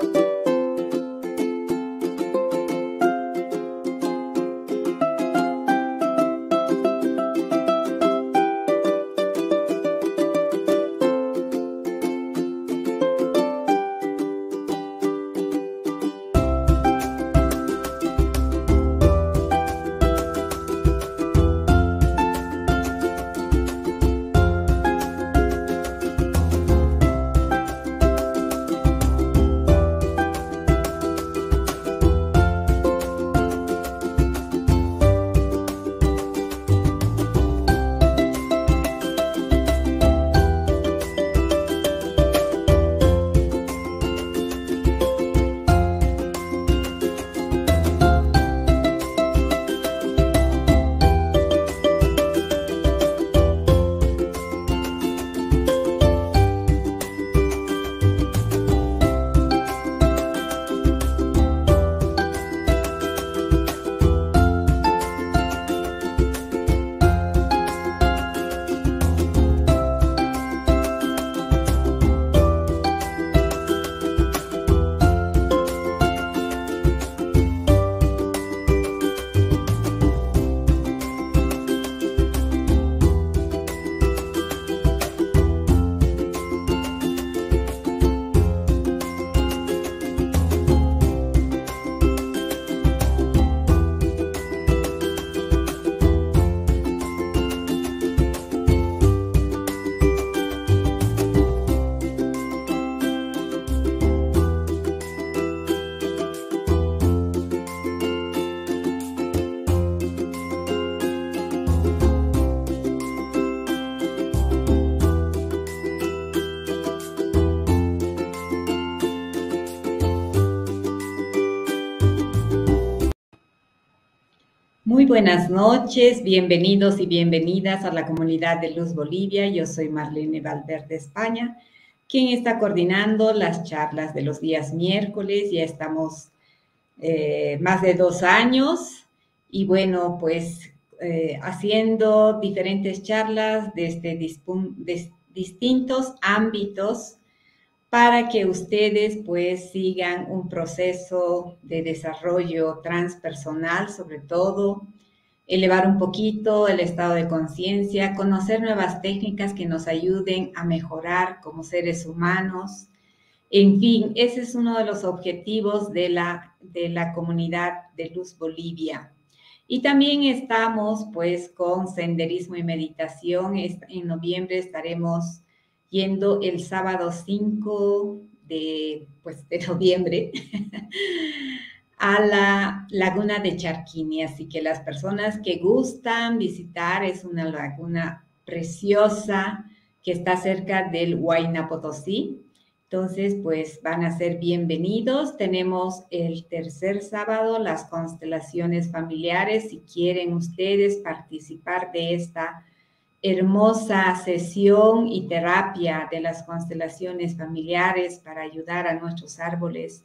Muy buenas noches, bienvenidos y bienvenidas a la comunidad de Luz Bolivia. Yo soy Marlene Valverde España, quien está coordinando las charlas de los días miércoles. Ya estamos eh, más de dos años y bueno, pues eh, haciendo diferentes charlas desde distintos ámbitos para que ustedes pues sigan un proceso de desarrollo transpersonal, sobre todo, elevar un poquito el estado de conciencia, conocer nuevas técnicas que nos ayuden a mejorar como seres humanos. En fin, ese es uno de los objetivos de la, de la comunidad de Luz Bolivia. Y también estamos pues con senderismo y meditación. En noviembre estaremos yendo el sábado 5 de, pues, de noviembre a la laguna de Charquini. Así que las personas que gustan visitar, es una laguna preciosa que está cerca del Huayna Potosí. Entonces, pues van a ser bienvenidos. Tenemos el tercer sábado las constelaciones familiares. Si quieren ustedes participar de esta hermosa sesión y terapia de las constelaciones familiares para ayudar a nuestros árboles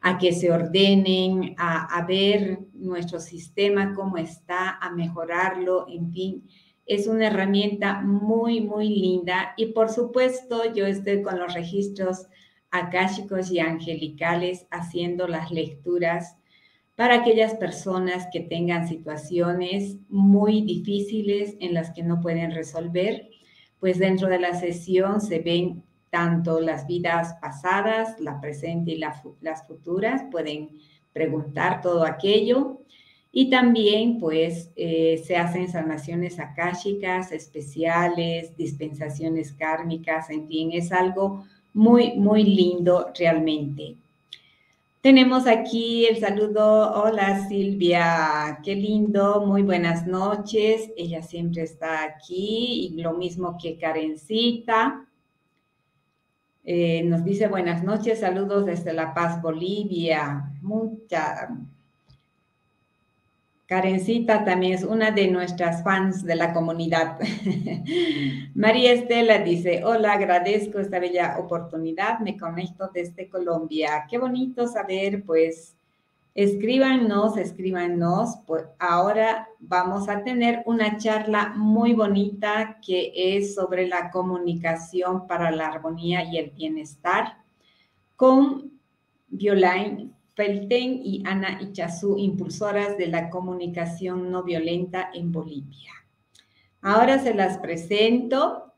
a que se ordenen, a, ver nuestro sistema cómo está, a mejorarlo, en fin. Es una herramienta muy, muy linda y por supuesto yo estoy con los registros akáshicos y angelicales haciendo las lecturas para aquellas personas que tengan situaciones muy difíciles en las que no pueden resolver, pues dentro de la sesión se ven tanto las vidas pasadas, la presente y las futuras, pueden preguntar todo aquello. Y también, pues, eh, se hacen sanaciones akáshicas especiales, dispensaciones kármicas, en fin, es algo muy, muy lindo realmente. Tenemos aquí el saludo. Hola Silvia, qué lindo, muy buenas noches. Ella siempre está aquí y lo mismo que Karencita. Eh, nos dice buenas noches, saludos desde La Paz, Bolivia. Mucha, Karencita también es una de nuestras fans de la comunidad. María Estela dice, hola, agradezco esta bella oportunidad, me conecto desde Colombia. Qué bonito saber, pues, escríbanos, escríbanos. Pues ahora vamos a tener una charla muy bonita que es sobre la comunicación para la armonía y el bienestar con Violain Felten y Ana Ichazú, impulsoras de la comunicación no violenta en Bolivia. Ahora se las presento.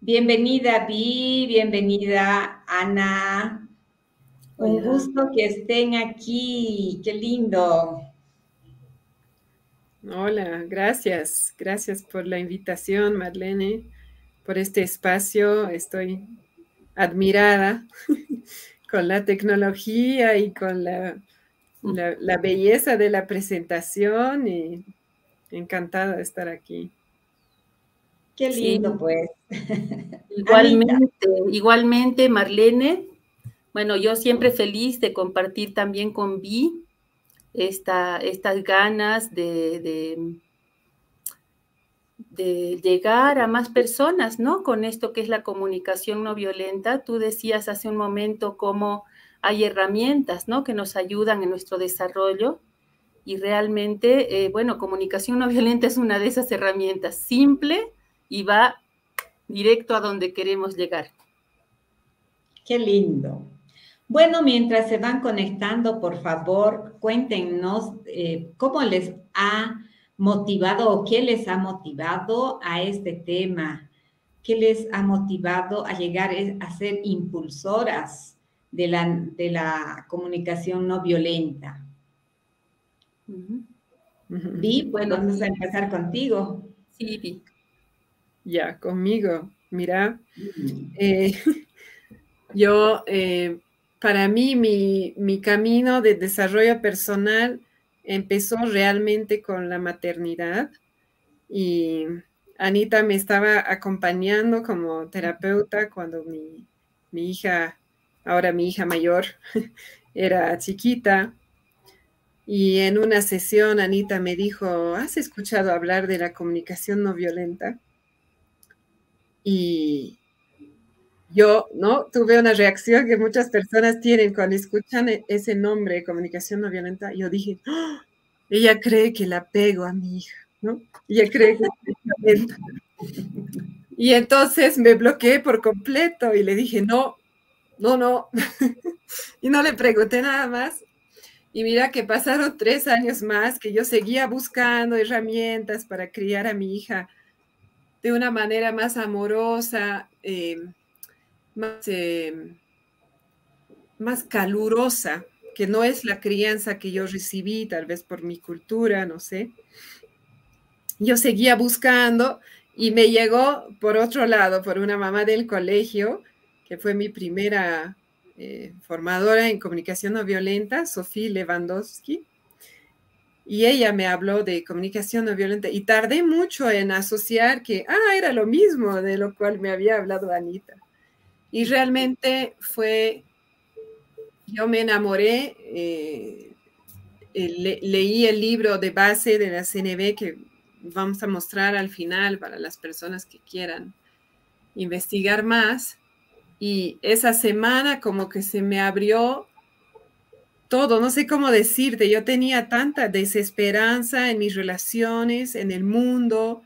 Bienvenida, Vi, bienvenida, Ana. Un gusto que estén aquí, qué lindo. Hola, gracias. Gracias por la invitación, Marlene, por este espacio. Estoy admirada con la tecnología y con la, la, belleza de la presentación y encantada de estar aquí. Qué lindo, pues. Igualmente, igualmente, Marlene. Bueno, yo siempre feliz de compartir también con Vi esta, estas ganas de, de, llegar a más personas, ¿no? Con esto que es la comunicación no violenta. Tú decías hace un momento cómo hay herramientas, ¿no? Que nos ayudan en nuestro desarrollo. Y realmente, eh, bueno, comunicación no violenta es una de esas herramientas, simple y va directo a donde queremos llegar. Qué lindo. Bueno, mientras se van conectando, por favor, cuéntenos eh, cómo les ha motivado o qué les ha motivado a este tema, qué les ha motivado a llegar a ser impulsoras de la, de la comunicación no violenta. Vi, bueno, vamos a empezar contigo. Sí, Vi. Ya, conmigo. Mira, eh, yo eh, para mí mi, camino de desarrollo personal empezó realmente con la maternidad y Anita me estaba acompañando como terapeuta cuando mi, hija, ahora mi hija mayor, era chiquita. Y en una sesión Anita me dijo, ¿has escuchado hablar de la comunicación no violenta? Y, yo, ¿no? Tuve una reacción que muchas personas tienen cuando escuchan e-, ese nombre, comunicación no violenta. Yo dije, ¡Ah! ella cree que la pego a mi hija, ¿no? Ella cree que es violenta. Y entonces me bloqueé por completo y le dije, no, no, no. y no le pregunté nada más. Y mira que pasaron tres años más que yo seguía buscando herramientas para criar a mi hija de una manera más amorosa. Eh, más, eh, más calurosa, que no es la crianza que yo recibí, tal vez por mi cultura, no sé. Yo seguía buscando y me llegó por otro lado, por una mamá del colegio, que fue mi primera eh, formadora en comunicación no violenta, Sofía Lewandowski. Y ella me habló de comunicación no violenta y tardé mucho en asociar que, ah, era lo mismo de lo cual me había hablado Anita. Y realmente fue, yo me enamoré, eh, leí el libro de base de la CNB que vamos a mostrar al final para las personas que quieran investigar más. Y esa semana como que se me abrió todo, no sé cómo decirte, yo tenía tanta desesperanza en mis relaciones, en el mundo,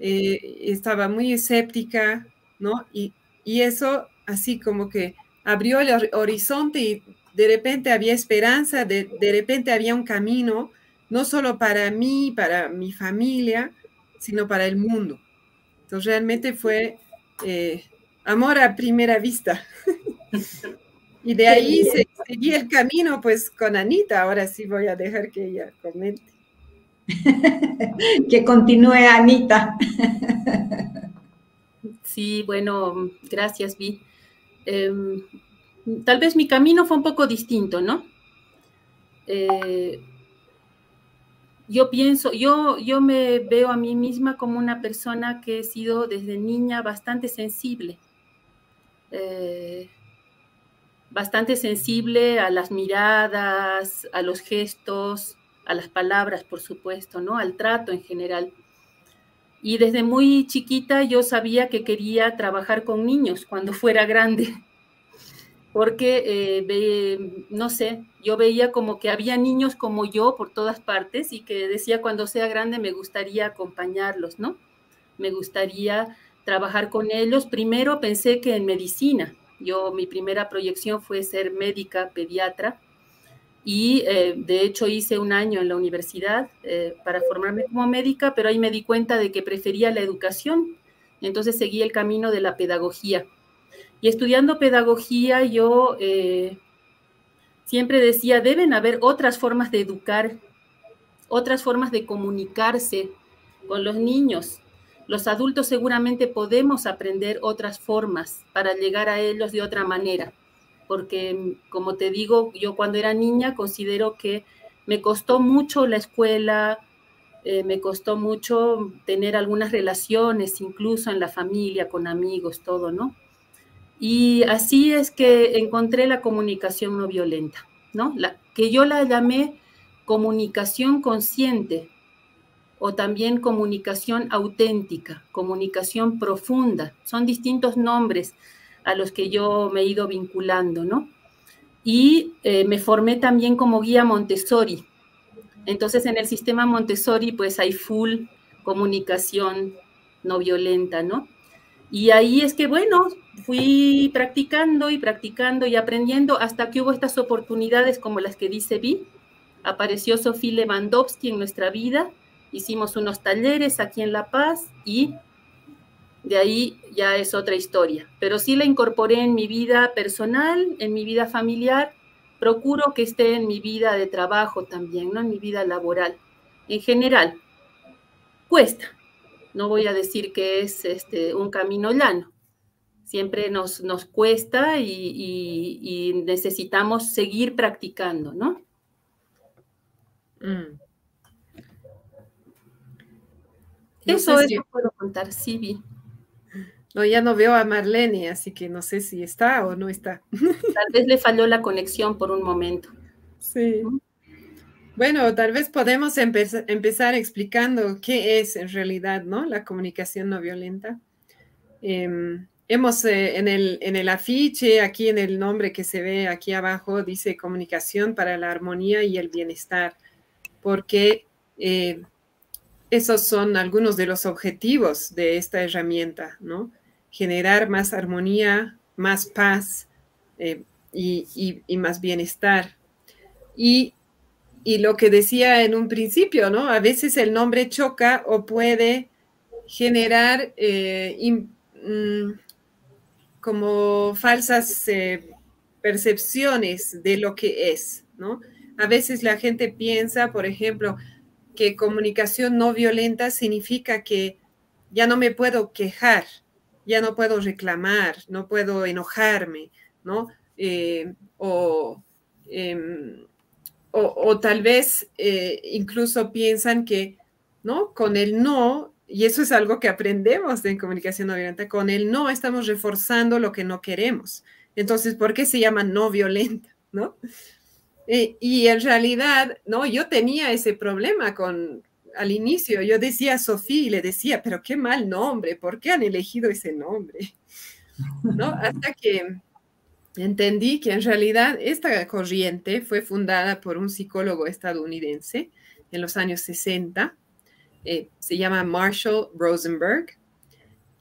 eh, estaba muy escéptica, ¿no? Y eso así como que abrió el horizonte y de repente había esperanza, de, repente había un camino, no solo para mí, para mi familia, sino para el mundo. Entonces realmente fue eh, amor a primera vista. y de ahí se, seguí el camino pues con Anita. Ahora sí voy a dejar que ella comente. que continúe Anita. Sí, bueno, gracias, Vi. Em, tal vez mi camino fue un poco distinto, ¿no? Eh, yo pienso, yo, yo me veo a mí misma como una persona que he sido desde niña bastante sensible. Eh, bastante sensible a las miradas, a los gestos, a las palabras, por supuesto, ¿no? Al trato en general. Y desde muy chiquita yo sabía que quería trabajar con niños cuando fuera grande, porque, eh, no sé, yo veía como que había niños como yo por todas partes y que decía cuando sea grande me gustaría acompañarlos, ¿no? Me gustaría trabajar con ellos. Primero pensé que en medicina, Yo, mi primera proyección fue ser médica, pediatra, y eh, de hecho hice un año en la universidad eh, para formarme como médica, pero ahí me di cuenta de que prefería la educación, entonces seguí el camino de la pedagogía. Y estudiando pedagogía yo eh, siempre decía, deben haber otras formas de educar, otras formas de comunicarse con los niños. Los adultos seguramente podemos aprender otras formas para llegar a ellos de otra manera, porque como te digo, yo cuando era niña considero que me costó mucho la escuela, eh, me costó mucho tener algunas relaciones, incluso en la familia, con amigos, todo, ¿no? Y así es que encontré la comunicación no violenta, ¿no? La, que yo la llamé comunicación consciente o también comunicación auténtica, comunicación profunda. Son distintos nombres a los que yo me he ido vinculando, ¿no? Y eh, me formé también como guía Montessori. Entonces en el sistema Montessori pues hay full comunicación no violenta, ¿no? Y ahí es que, bueno, fui practicando y practicando y aprendiendo hasta que hubo estas oportunidades como las que dice Vi. Apareció Sofía Lewandowski en nuestra vida, hicimos unos talleres aquí en La Paz y de ahí ya es otra historia. Pero sí la incorporé en mi vida personal, en mi vida familiar. Procuro que esté en mi vida de trabajo también, ¿no? En mi vida laboral. En general, cuesta, no voy a decir que es este, un camino llano. Siempre nos, nos cuesta y, necesitamos seguir practicando, ¿no? Mm. Eso es lo que puedo contar, sí, No, ya no veo a Marlene, así que no sé si está o no está. Tal vez le falló la conexión por un momento. Sí. Bueno, tal vez podemos empezar explicando qué es en realidad ¿no? la comunicación no violenta. Em, hemos eh, en, el, en el afiche, aquí en el nombre que se ve aquí abajo, dice comunicación para la armonía y el bienestar, porque eh, esos son algunos de los objetivos de esta herramienta, ¿no? Generar más armonía, más paz eh, y, más bienestar. Y y lo que decía en un principio, ¿no? A veces el nombre choca o puede generar eh, mm, como falsas eh, percepciones de lo que es, ¿no? A veces la gente piensa, por ejemplo, que comunicación no violenta significa que ya no me puedo quejar, ya no puedo reclamar, no puedo enojarme, ¿no? Eh, o em, o, tal vez eh, incluso piensan que, ¿no? Con el no, y eso es algo que aprendemos en comunicación no violenta, con el no estamos reforzando lo que no queremos. Entonces, ¿por qué se llama no violenta, ¿no? Eh, y en realidad, ¿no? Yo tenía ese problema con, al inicio, yo decía Sofía y le decía, pero qué mal nombre, ¿por qué han elegido ese nombre? ¿No? Hasta que entendí que en realidad esta corriente fue fundada por un psicólogo estadounidense en los años 60, eh, se llama Marshall Rosenberg,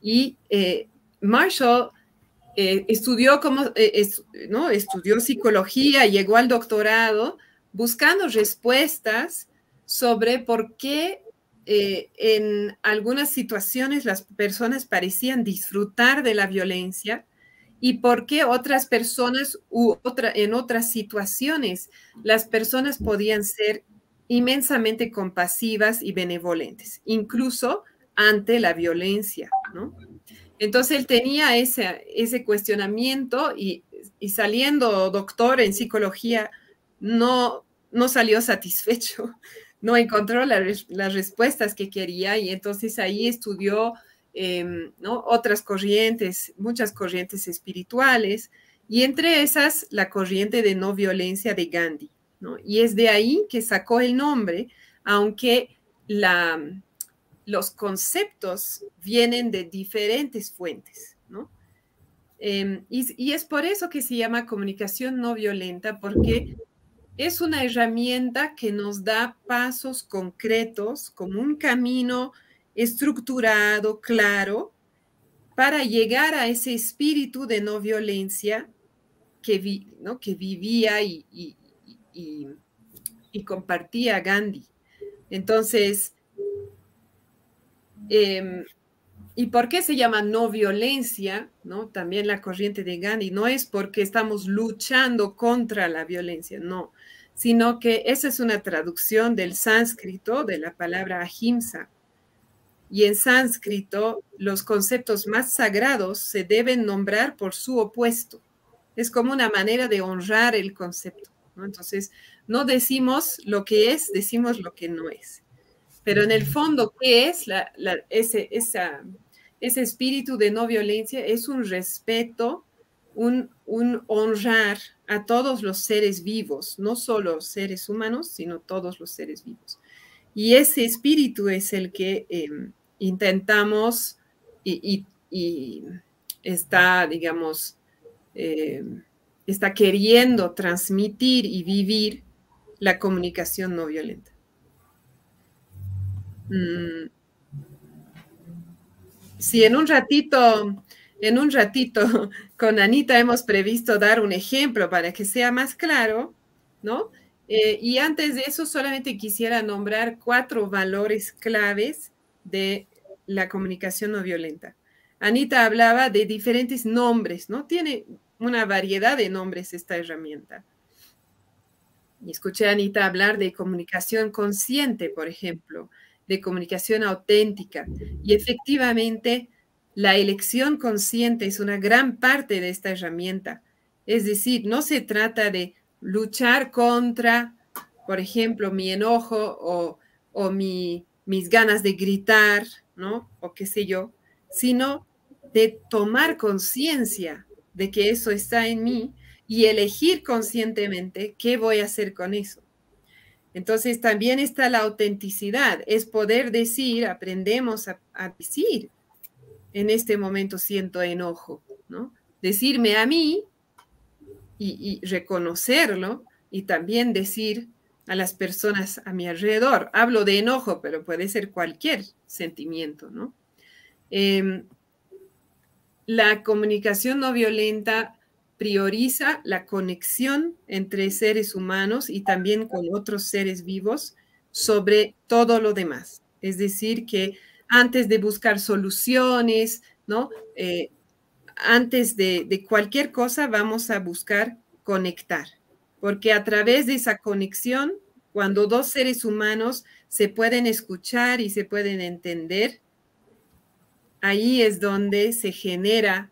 y eh, Marshall eh, estudió, como, ¿no? estudió psicología, llegó al doctorado buscando respuestas sobre por qué en algunas situaciones las personas parecían disfrutar de la violencia y por qué otras personas u otra, en otras situaciones las personas podían ser inmensamente compasivas y benevolentes, incluso ante la violencia, ¿no? Entonces él tenía ese, ese cuestionamiento y, saliendo doctor en psicología, no, no salió satisfecho, no encontró las respuestas que quería y entonces ahí estudió Em, ¿no? otras corrientes, muchas corrientes espirituales, y entre esas la corriente de no violencia de Gandhi. ¿no? Y es de ahí que sacó el nombre, aunque la, los conceptos vienen de diferentes fuentes. ¿no? Em, y, y es por eso que se llama comunicación no violenta, porque es una herramienta que nos da pasos concretos como un camino estructurado, claro, para llegar a ese espíritu de no violencia que, ¿no? que vivía y, y, compartía Gandhi. Entonces, em, ¿y por qué se llama no violencia? ¿no? También la corriente de Gandhi no es porque estamos luchando contra la violencia, no, sino que esa es una traducción del sánscrito de la palabra ahimsa. Y en sánscrito los conceptos más sagrados se deben nombrar por su opuesto. Es como una manera de honrar el concepto. Entonces, no decimos lo que es, decimos lo que no es. Pero en el fondo, ¿qué es ese, ese espíritu de no violencia? Es un respeto, un, honrar a todos los seres vivos, no solo seres humanos, sino todos los seres vivos. Y ese espíritu es el que em, intentamos y, está, digamos, em, está queriendo transmitir y vivir la comunicación no violenta. Mm. Si en un ratito, en un ratito con Anita hemos previsto dar un ejemplo para que sea más claro, ¿no? Eh, y antes de eso solamente quisiera nombrar cuatro valores claves de la comunicación no violenta. Anita hablaba de diferentes nombres, ¿no? Tiene una variedad de nombres esta herramienta. Y escuché a Anita hablar de comunicación consciente, por ejemplo, de comunicación auténtica. Y efectivamente, la elección consciente es una gran parte de esta herramienta. Es decir, no se trata de luchar contra, por ejemplo, mi enojo o, o mi, mis ganas de gritar, ¿no? O qué sé yo, sino de tomar conciencia de que eso está en mí y elegir conscientemente qué voy a hacer con eso. Entonces también está la autenticidad, es poder decir, aprendemos a, decir, en este momento siento enojo, ¿no? Decirme a mí y, reconocerlo y también decir a las personas a mi alrededor. Hablo de enojo, pero puede ser cualquier sentimiento, ¿no? Em, la comunicación no violenta prioriza la conexión entre seres humanos y también con otros seres vivos sobre todo lo demás. Es decir, que antes de buscar soluciones, ¿no? Eh, antes de, de cualquier cosa vamos a buscar conectar, porque a través de esa conexión, cuando dos seres humanos se pueden escuchar y se pueden entender, ahí es donde se genera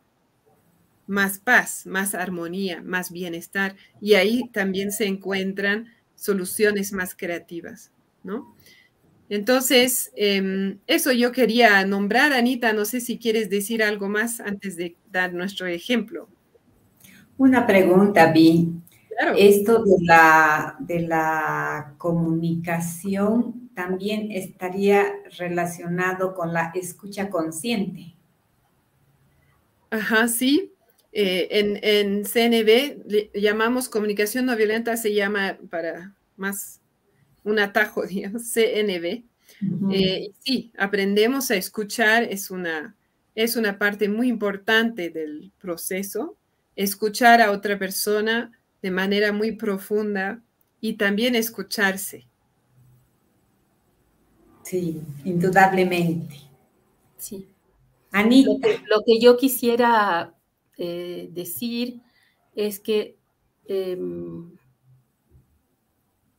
más paz, más armonía, más bienestar y ahí también se encuentran soluciones más creativas, ¿no? Entonces, em, eso yo quería nombrar, Anita, no sé si quieres decir algo más antes de dar nuestro ejemplo. Una pregunta, Vi. Esto de la, de la comunicación también estaría relacionado con la escucha consciente. Ajá, sí. Eh, en, en, CNB llamamos comunicación no violenta, se llama para más un atajo, digamos, CNB. Eh, sí, aprendemos a escuchar, es una, es una parte muy importante del proceso. Escuchar a otra persona de manera muy profunda y también escucharse. Sí, indudablemente. Sí. Anita. Lo que, yo quisiera eh, decir es que em,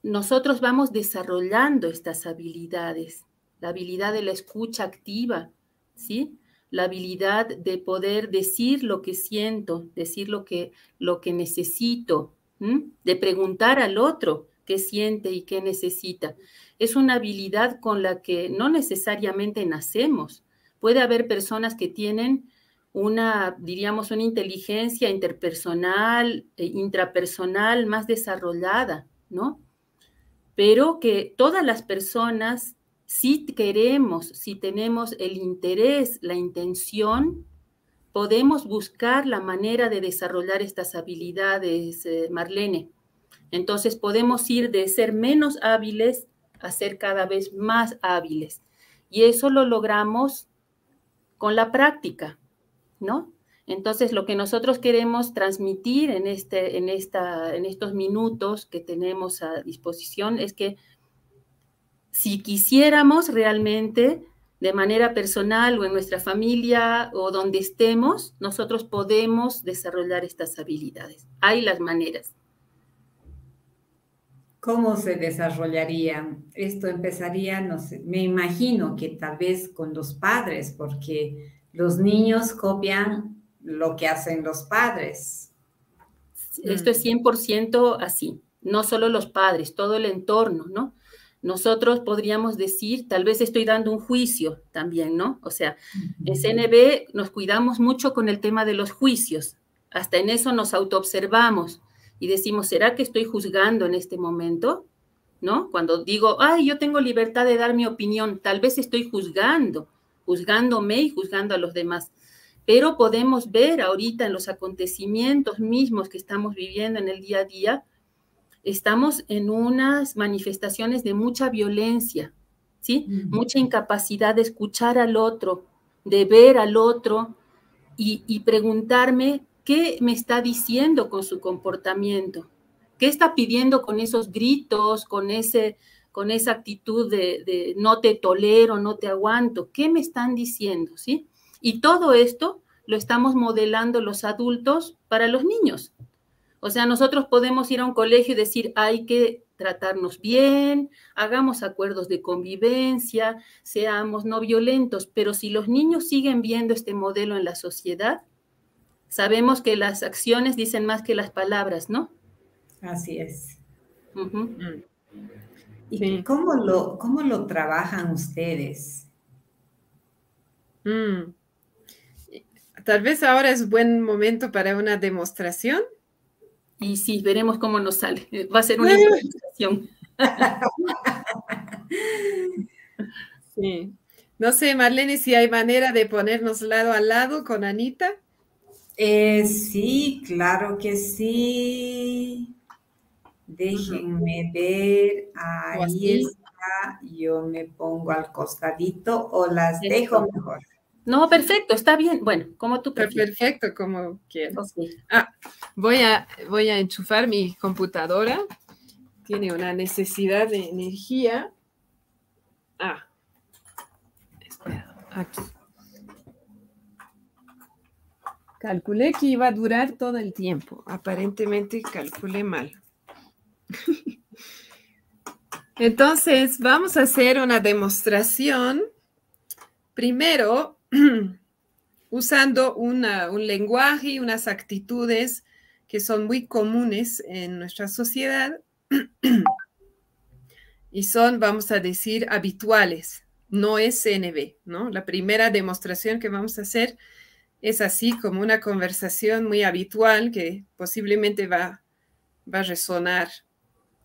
nosotros vamos desarrollando estas habilidades, la habilidad de la escucha activa, ¿sí? La habilidad de poder decir lo que siento, decir lo que, lo que necesito, de preguntar al otro qué siente y qué necesita es una habilidad con la que no necesariamente nacemos. Puede haber personas que tienen una, diríamos, una inteligencia interpersonal, e intrapersonal más desarrollada, ¿no? Pero que todas las personas, si queremos, si tenemos el interés, la intención, podemos buscar la manera de desarrollar estas habilidades, eh, Marlene. Entonces podemos ir de ser menos hábiles a ser cada vez más hábiles. Y eso lo logramos con la práctica. ¿no? Entonces, lo que nosotros queremos transmitir en, este, en, esta, en estos minutos que tenemos a disposición es que si quisiéramos realmente de manera personal o en nuestra familia o donde estemos, nosotros podemos desarrollar estas habilidades. Hay las maneras. ¿Cómo se desarrollaría? Esto empezaría, me imagino que tal vez con los padres, porque los niños copian lo que hacen los padres. Esto es 100% así, no solo los padres, todo el entorno, ¿no? nosotros podríamos decir, tal vez estoy dando un juicio también, ¿no? O sea, en CNB nos cuidamos mucho con el tema de los juicios, hasta en eso nos autoobservamos y decimos, ¿será que estoy juzgando en este momento? ¿No? Cuando digo, ay, yo tengo libertad de dar mi opinión, tal vez estoy juzgando, juzgándome y juzgando a los demás. Pero podemos ver ahorita en los acontecimientos mismos que estamos viviendo en el día a día, estamos en unas manifestaciones de mucha violencia, ¿sí? Mucha incapacidad de escuchar al otro, de ver al otro y, preguntarme qué me está diciendo con su comportamiento, qué está pidiendo con esos gritos, con, ese, con esa actitud de, de no te tolero, no te aguanto, qué me están diciendo, ¿sí? Y todo esto lo estamos modelando los adultos para los niños. O sea, nosotros podemos ir a un colegio y decir, hay que tratarnos bien, hagamos acuerdos de convivencia, seamos no violentos, pero si los niños siguen viendo este modelo en la sociedad, sabemos que las acciones dicen más que las palabras, ¿no? Así es. Mm. ¿Y cómo, lo, cómo lo trabajan ustedes? Mm. Tal vez ahora es buen momento para una demostración. Y sí, veremos cómo nos sale. Eh, va a ser una sí. No sé, Marlene, si hay manera de ponernos lado a lado con Anita. Eh, sí, claro que sí. Déjenme ver. Ahí está. Yo me pongo al costadito o las dejo mejor. No, perfecto, está bien. Bueno, como tú prefieres. Perfecto, como quieras. Ah, voy, a, voy a enchufar mi computadora. Tiene una necesidad de energía. Ah, espera, aquí. Calculé que iba a durar todo el tiempo. Aparentemente calculé mal. Entonces, vamos a hacer una demostración. Primero, usando un lenguaje y unas actitudes que son muy comunes en nuestra sociedad y son, vamos a decir, habituales. No es CNB, ¿no? La primera demostración que vamos a hacer es así como una conversación muy habitual que posiblemente va, va a resonar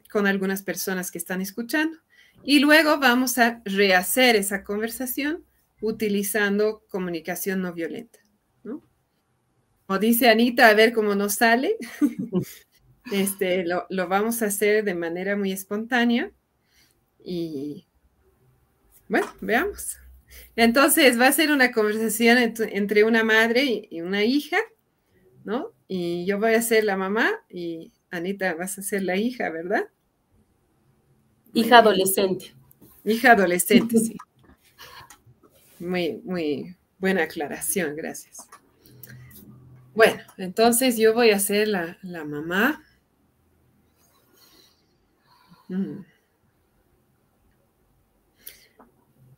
con algunas personas que están escuchando. Y luego vamos a rehacer esa conversación utilizando comunicación no violenta. ¿no? Como dice Anita, a ver cómo nos sale. este, lo, vamos a hacer de manera muy espontánea. Y bueno, veamos. Entonces va a ser una conversación entre una madre y una hija, ¿no? Y yo voy a ser la mamá y Anita vas a ser la hija, ¿verdad? Hija adolescente. Hija adolescente, sí. Muy, muy buena aclaración, gracias. Bueno, entonces yo voy a ser la, mamá. Mm.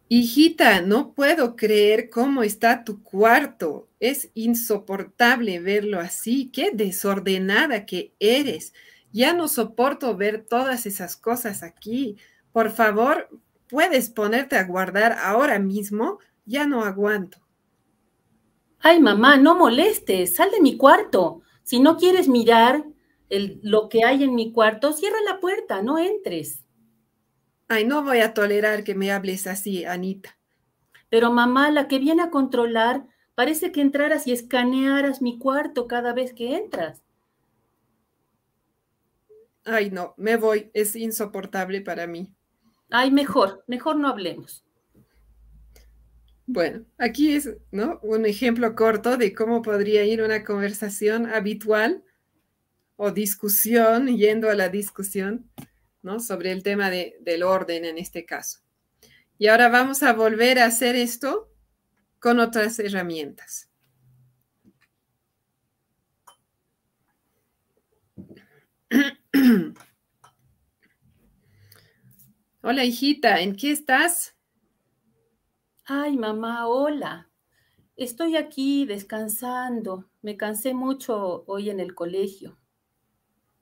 Hijita, no puedo creer cómo está tu cuarto. Es insoportable verlo así. Qué desordenada que eres. Ya no soporto ver todas esas cosas aquí. Por favor, ¿puedes ponerte a guardar ahora mismo? Ya no aguanto. Ay, mamá, no molestes, sal de mi cuarto. Si no quieres mirar lo que hay en mi cuarto, cierra la puerta, no entres. Ay, no voy a tolerar que me hables así, Anita. Pero mamá, la que viene a controlar, parece que entraras y escanearas mi cuarto cada vez que entras. Ay, no, me voy, es insoportable para mí. Ay, mejor, mejor no hablemos. Bueno, aquí es ¿no? un ejemplo corto de cómo podría ir una conversación habitual o discusión, yendo a la discusión, ¿no? Sobre el tema del orden en este caso. Y ahora vamos a volver a hacer esto con otras herramientas. Hola, hijita, ¿en qué estás? Ay, mamá, hola. Estoy aquí descansando. Me cansé mucho hoy en el colegio.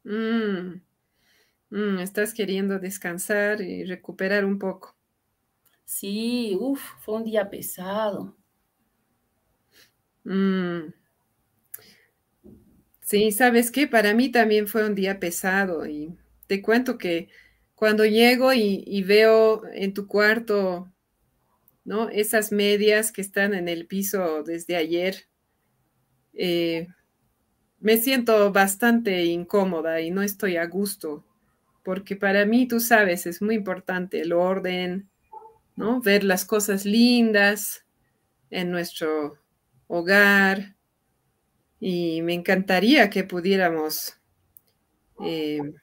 Mm, mm, estás queriendo descansar y recuperar un poco. Sí, uff, fue un día pesado. Mm. Sí, ¿sabes qué? Para mí también fue un día pesado y te cuento que cuando llego y, veo en tu cuarto, ¿no? Esas medias que están en el piso desde ayer, eh, me siento bastante incómoda y no estoy a gusto, porque para mí, tú sabes, es muy importante el orden, ¿no? Ver las cosas lindas en nuestro hogar. Y me encantaría que pudiéramos, eh,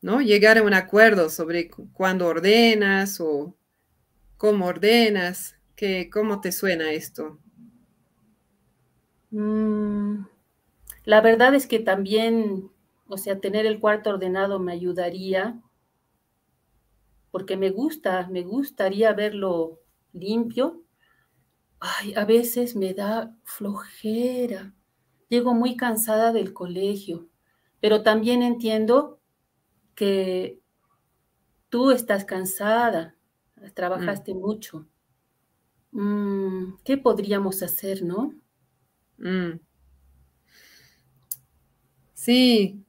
¿no? Llegar a un acuerdo sobre cuándo ordenas o cómo ordenas, que, cómo te suena esto. Mm, la verdad es que también, o sea, tener el cuarto ordenado me ayudaría, porque me gusta, me gustaría verlo limpio. Ay, a veces me da flojera. Llego muy cansada del colegio, pero también entiendo que tú estás cansada, trabajaste mm. mucho. Mm, ¿Qué podríamos hacer, no? Mm. Sí,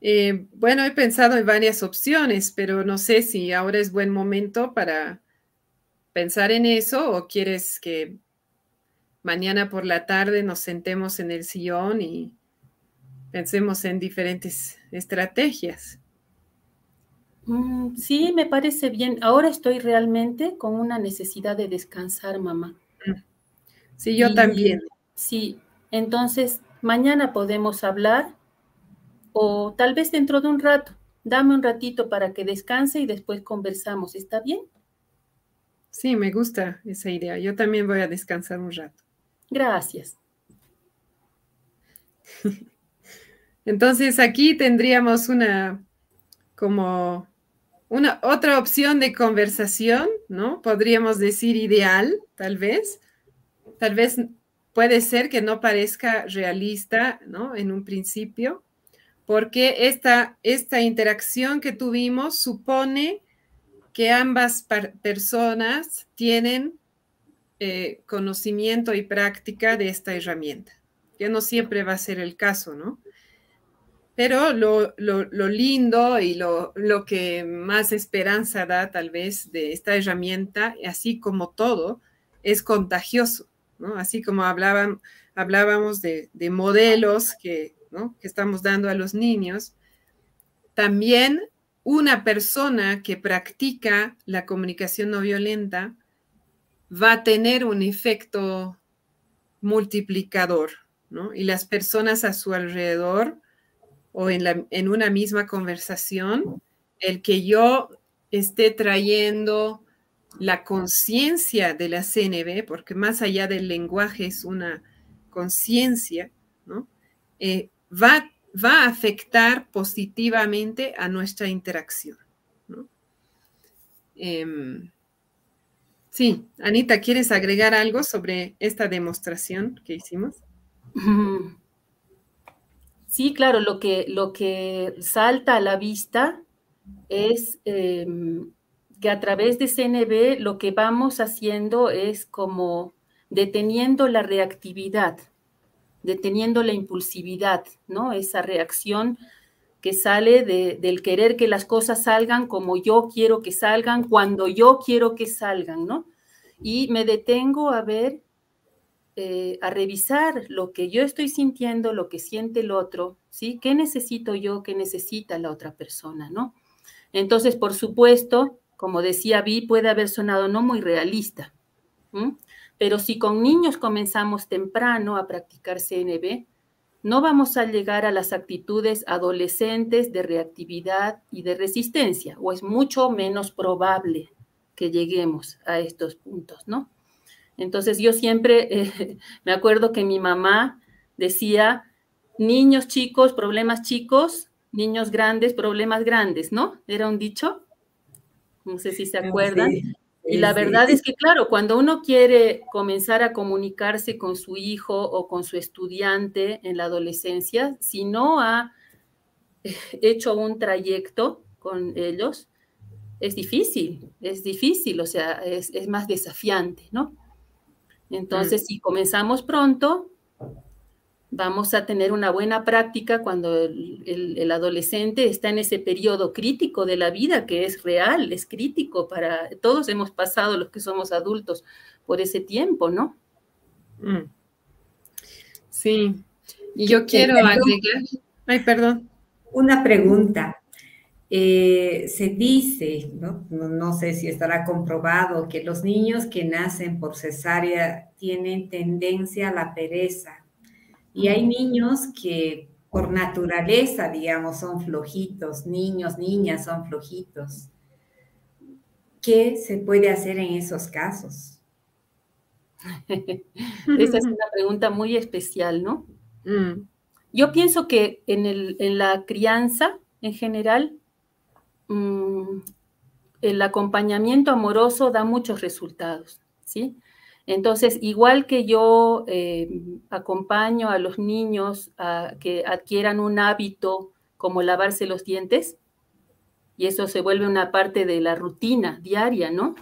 eh, bueno, he pensado en varias opciones, pero no sé si ahora es buen momento para pensar en eso o quieres que mañana por la tarde nos sentemos en el sillón y pensemos en diferentes estrategias. Mm, sí, me parece bien. Ahora estoy realmente con una necesidad de descansar, mamá. Sí, yo también. Sí, entonces mañana podemos hablar o tal vez dentro de un rato. Dame un ratito para que descanse y después conversamos. ¿Está bien? Sí, me gusta esa idea. Yo también voy a descansar un rato. Gracias. Entonces aquí tendríamos una como una otra opción de conversación, ¿no? Podríamos decir ideal, tal vez. Tal vez puede ser que no parezca realista, ¿no? En un principio, porque esta, esta interacción que tuvimos supone que ambas personas tienen eh, conocimiento y práctica de esta herramienta, que no siempre va a ser el caso, ¿no? Pero lo, lindo y lo, lo, que más esperanza da tal vez de esta herramienta, así como todo, es contagioso, ¿no? Así como hablaban, hablábamos de, de modelos que que estamos dando a los niños, también una persona que practica la comunicación no violenta va a tener un efecto multiplicador, ¿no? Y las personas a su alrededor o en, en una misma conversación, el que yo esté trayendo la conciencia de la CNB, porque más allá del lenguaje es una conciencia, ¿no? Eh, va, a afectar positivamente a nuestra interacción. Em, sí, Anita, ¿quieres agregar algo sobre esta demostración que hicimos? Sí, claro, lo que, lo que salta a la vista es em, que a través de CNB lo que vamos haciendo es como deteniendo la reactividad deteniendo la impulsividad, ¿no? Esa reacción que sale del querer que las cosas salgan como yo quiero que salgan, cuando yo quiero que salgan, ¿no? Y me detengo a ver, eh, a revisar lo que yo estoy sintiendo, lo que siente el otro, ¿sí? ¿Qué necesito yo, qué necesita la otra persona, ¿no? Entonces, por supuesto, como decía Vi, puede haber sonado no muy realista, Pero si con niños comenzamos temprano a practicar CNB, no vamos a llegar a las actitudes adolescentes de reactividad y de resistencia, o es mucho menos probable que lleguemos a estos puntos, ¿no? Entonces yo siempre eh, me acuerdo que mi mamá decía, niños chicos, problemas chicos, niños grandes, problemas grandes, ¿no? Era un dicho. No sé si se acuerdan. Y la verdad es que, claro, cuando uno quiere comenzar a comunicarse con su hijo o con su estudiante en la adolescencia, si no ha hecho un trayecto con ellos, es difícil, es difícil, o sea, es, más desafiante, ¿no? Entonces, mm. si comenzamos pronto, vamos a tener una buena práctica cuando el, adolescente está en ese periodo crítico de la vida que es real, es crítico para todos hemos pasado los que somos adultos por ese tiempo, ¿no? Mm. Sí, y yo quiero agregar, ay, perdón. Una pregunta. Eh, se dice, ¿no? ¿no? sé si estará comprobado, que los niños que nacen por cesárea tienen tendencia a la pereza. Y hay niños que por naturaleza, digamos, son flojitos, niños, niñas son flojitos. ¿Qué se puede hacer en esos casos? Esa es una pregunta muy especial, ¿no? Mm. Yo pienso que en, en, la crianza en general, mm, el acompañamiento amoroso da muchos resultados, ¿sí? Entonces, igual que yo eh, acompaño a los niños a que adquieran un hábito como lavarse los dientes, y eso se vuelve una parte de la rutina diaria, ¿no?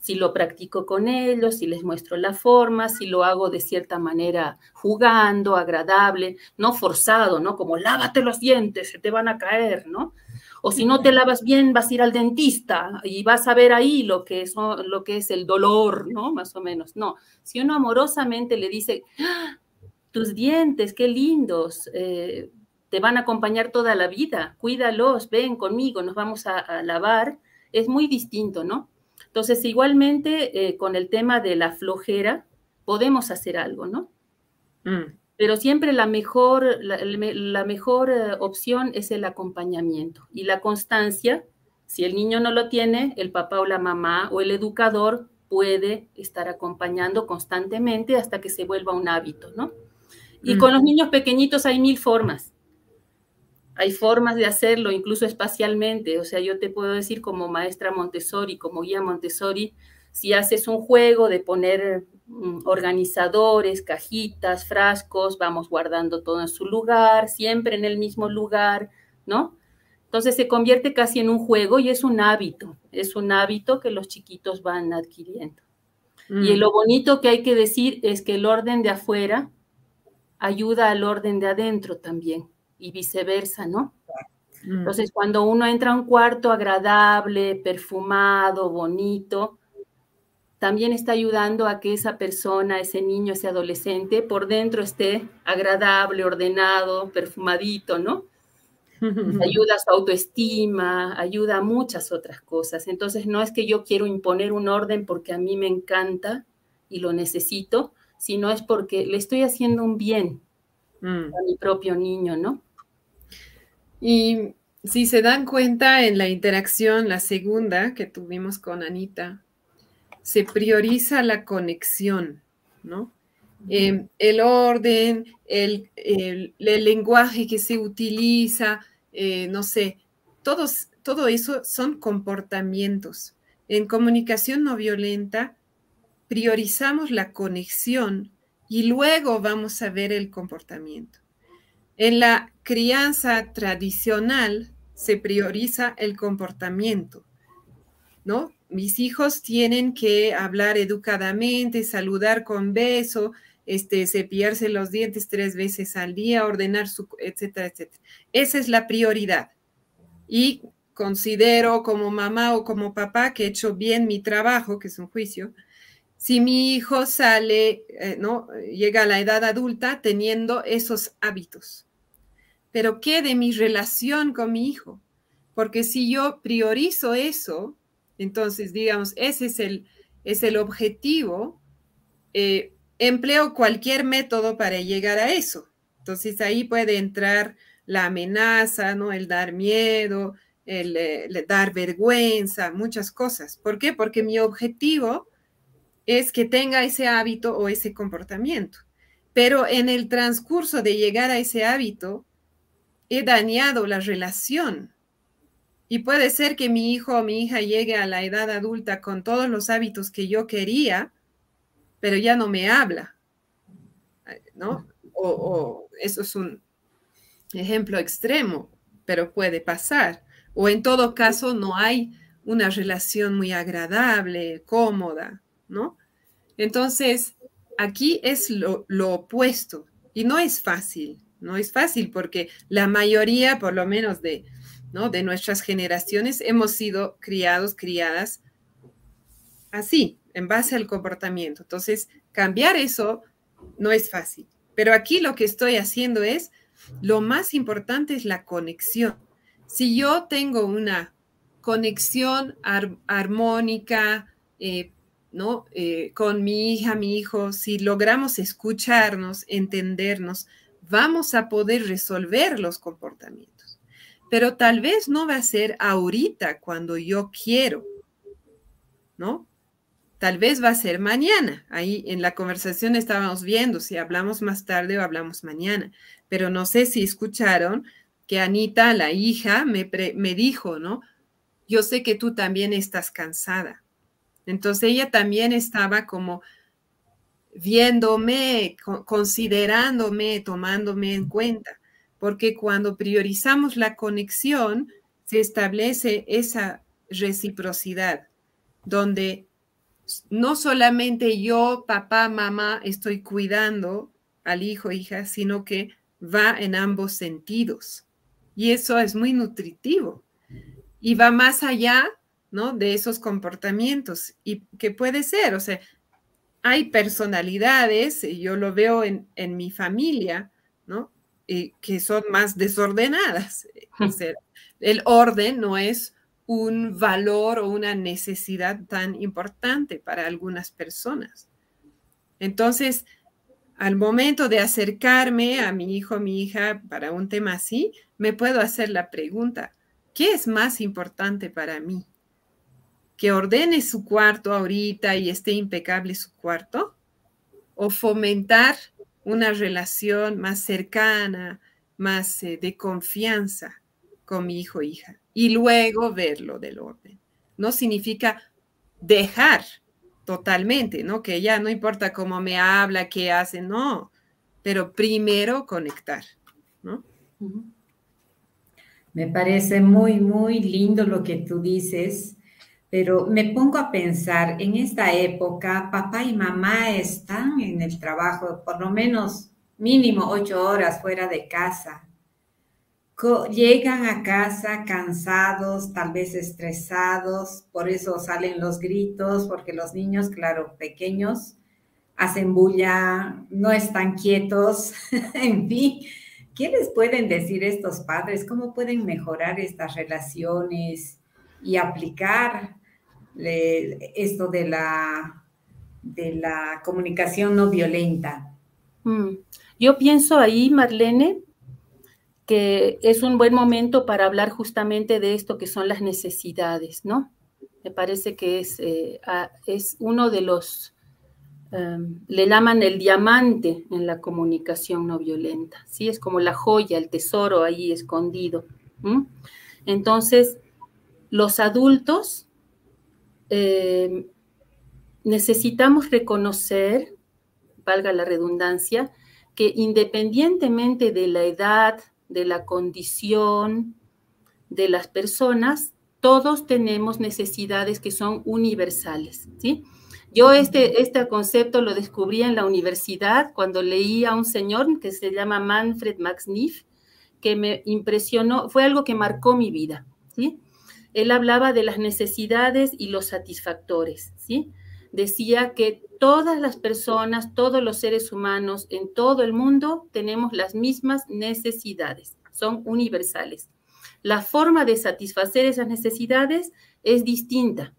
Si lo practico con ellos, si les muestro la forma, si lo hago de cierta manera jugando, agradable, no forzado, ¿no? Como lávate los dientes, se te van a caer, ¿no? O si no te lavas bien, vas a ir al dentista y vas a ver ahí lo que es, lo que es el dolor, ¿no? Más o menos. No, si uno amorosamente le dice, ¡Ah! tus dientes, qué lindos, eh, te van a acompañar toda la vida, cuídalos, ven conmigo, nos vamos a, lavar, es muy distinto, ¿no? Entonces, igualmente, eh, con el tema de la flojera, podemos hacer algo, ¿no? Mm pero siempre la mejor, la, mejor eh, opción es el acompañamiento y la constancia. Si el niño no lo tiene, el papá o la mamá o el educador puede estar acompañando constantemente hasta que se vuelva un hábito, ¿no? Y con los niños pequeñitos hay mil formas. Hay formas de hacerlo, incluso espacialmente. O sea, yo te puedo decir como maestra Montessori, como guía Montessori, si haces un juego de poner mm, organizadores, cajitas, frascos, vamos guardando todo en su lugar, siempre en el mismo lugar, ¿no? Entonces se convierte casi en un juego y es un hábito, es un hábito que los chiquitos van adquiriendo. Y mm. lo bonito que hay que decir es que el orden de afuera ayuda al orden de adentro también y viceversa, ¿no? Mm. Entonces, cuando uno entra a un cuarto agradable, perfumado, bonito, también está ayudando a que esa persona, ese niño, ese adolescente, por dentro esté agradable, ordenado, perfumadito, ¿no? ayuda a su autoestima, ayuda a muchas otras cosas. Entonces, no es que yo quiero imponer un orden porque a mí me encanta y lo necesito, sino es porque le estoy haciendo un bien mm. a mi propio niño, ¿no? Y si se dan cuenta en la interacción, la segunda que tuvimos con Anita, se prioriza la conexión, ¿no? Em, el orden, el, lenguaje que se utiliza, eh, no sé, todos, todo eso son comportamientos. En comunicación no violenta, priorizamos la conexión y luego vamos a ver el comportamiento. En la crianza tradicional se prioriza el comportamiento, ¿no? Mis hijos tienen que hablar educadamente, saludar con beso, este, cepillarse los dientes tres veces al día, ordenar su, etcétera, etcétera. Esa es la prioridad. Y considero como mamá o como papá que he hecho bien mi trabajo, que es un juicio, si mi hijo sale, eh, ¿no? Llega a la edad adulta teniendo esos hábitos. Pero ¿qué de mi relación con mi hijo? Porque si yo priorizo eso, entonces, digamos, ese es el, es el objetivo, eh, empleo cualquier método para llegar a eso. Entonces ahí puede entrar la amenaza, ¿no? El dar miedo, el, el, dar vergüenza, muchas cosas. ¿Por qué? Porque mi objetivo es que tenga ese hábito o ese comportamiento. Pero en el transcurso de llegar a ese hábito, he dañado la relación. Y puede ser que mi hijo o mi hija llegue a la edad adulta con todos los hábitos que yo quería, pero ya no me habla. ¿No? O, eso es un ejemplo extremo, pero puede pasar. O en todo caso no hay una relación muy agradable, cómoda, ¿no? Entonces, aquí es lo, lo opuesto y no es fácil, no es fácil porque la mayoría, por lo menos de, ¿no? de nuestras generaciones, hemos sido criados, criadas así, en base al comportamiento. Entonces, cambiar eso no es fácil. Pero aquí lo que estoy haciendo es, lo más importante es la conexión. Si yo tengo una conexión armónica, eh, ¿no? Eh, con mi hija, mi hijo, si logramos escucharnos, entendernos, vamos a poder resolver los comportamientos. Pero tal vez no va a ser ahorita cuando yo quiero, ¿no? Tal vez va a ser mañana. Ahí en la conversación estábamos viendo si hablamos más tarde o hablamos mañana. Pero no sé si escucharon que Anita, la hija, me, me dijo, ¿no? Yo sé que tú también estás cansada. Entonces ella también estaba como viéndome, considerándome, tomándome en cuenta, porque cuando priorizamos la conexión, se establece esa reciprocidad, donde no solamente yo, papá, mamá, estoy cuidando al hijo, hija, sino que va en ambos sentidos. Y eso es muy nutritivo. Y va más allá, ¿no? De esos comportamientos. Y que puede ser, o sea, hay personalidades, yo lo veo en, mi familia, ¿no? Que son más desordenadas. el orden no es un valor o una necesidad tan importante para algunas personas. Entonces, al momento de acercarme a mi hijo o mi hija para un tema así, me puedo hacer la pregunta, ¿qué es más importante para mí? que ordene su cuarto ahorita y esté impecable su cuarto, o fomentar una relación más cercana, más eh, de confianza con mi hijo o hija, y luego verlo del orden. No significa dejar totalmente, ¿no? Que ya no importa cómo me habla, qué hace, no, pero primero conectar, ¿no? Me parece muy, muy lindo lo que tú dices pero me pongo a pensar, en esta época, papá y mamá están en el trabajo, por lo menos mínimo ocho horas fuera de casa. Llegan a casa cansados, tal vez estresados, por eso salen los gritos, porque los niños, claro, pequeños, hacen bulla, no están quietos, en fin. ¿Qué les pueden decir estos padres? ¿Cómo pueden mejorar estas relaciones y aplicar esto de la, de la comunicación no violenta. Mm. Yo pienso ahí, Marlene, que es un buen momento para hablar justamente de esto que son las necesidades, ¿no? Me parece que es, eh, es uno de los, em, le llaman el diamante en la comunicación no violenta, ¿sí? Es como la joya, el tesoro ahí escondido. Entonces, los adultos eh, necesitamos reconocer, valga la redundancia, que independientemente de la edad, de la condición de las personas, todos tenemos necesidades que son universales, ¿sí? Yo este, este concepto lo descubrí en la universidad cuando leí a un señor que se llama Manfred Max Neff, que me impresionó, fue algo que marcó mi vida, ¿sí? Él hablaba de las necesidades y los satisfactores, ¿sí? Decía que todas las personas, todos los seres humanos en todo el mundo tenemos las mismas necesidades, son universales. La forma de satisfacer esas necesidades es distinta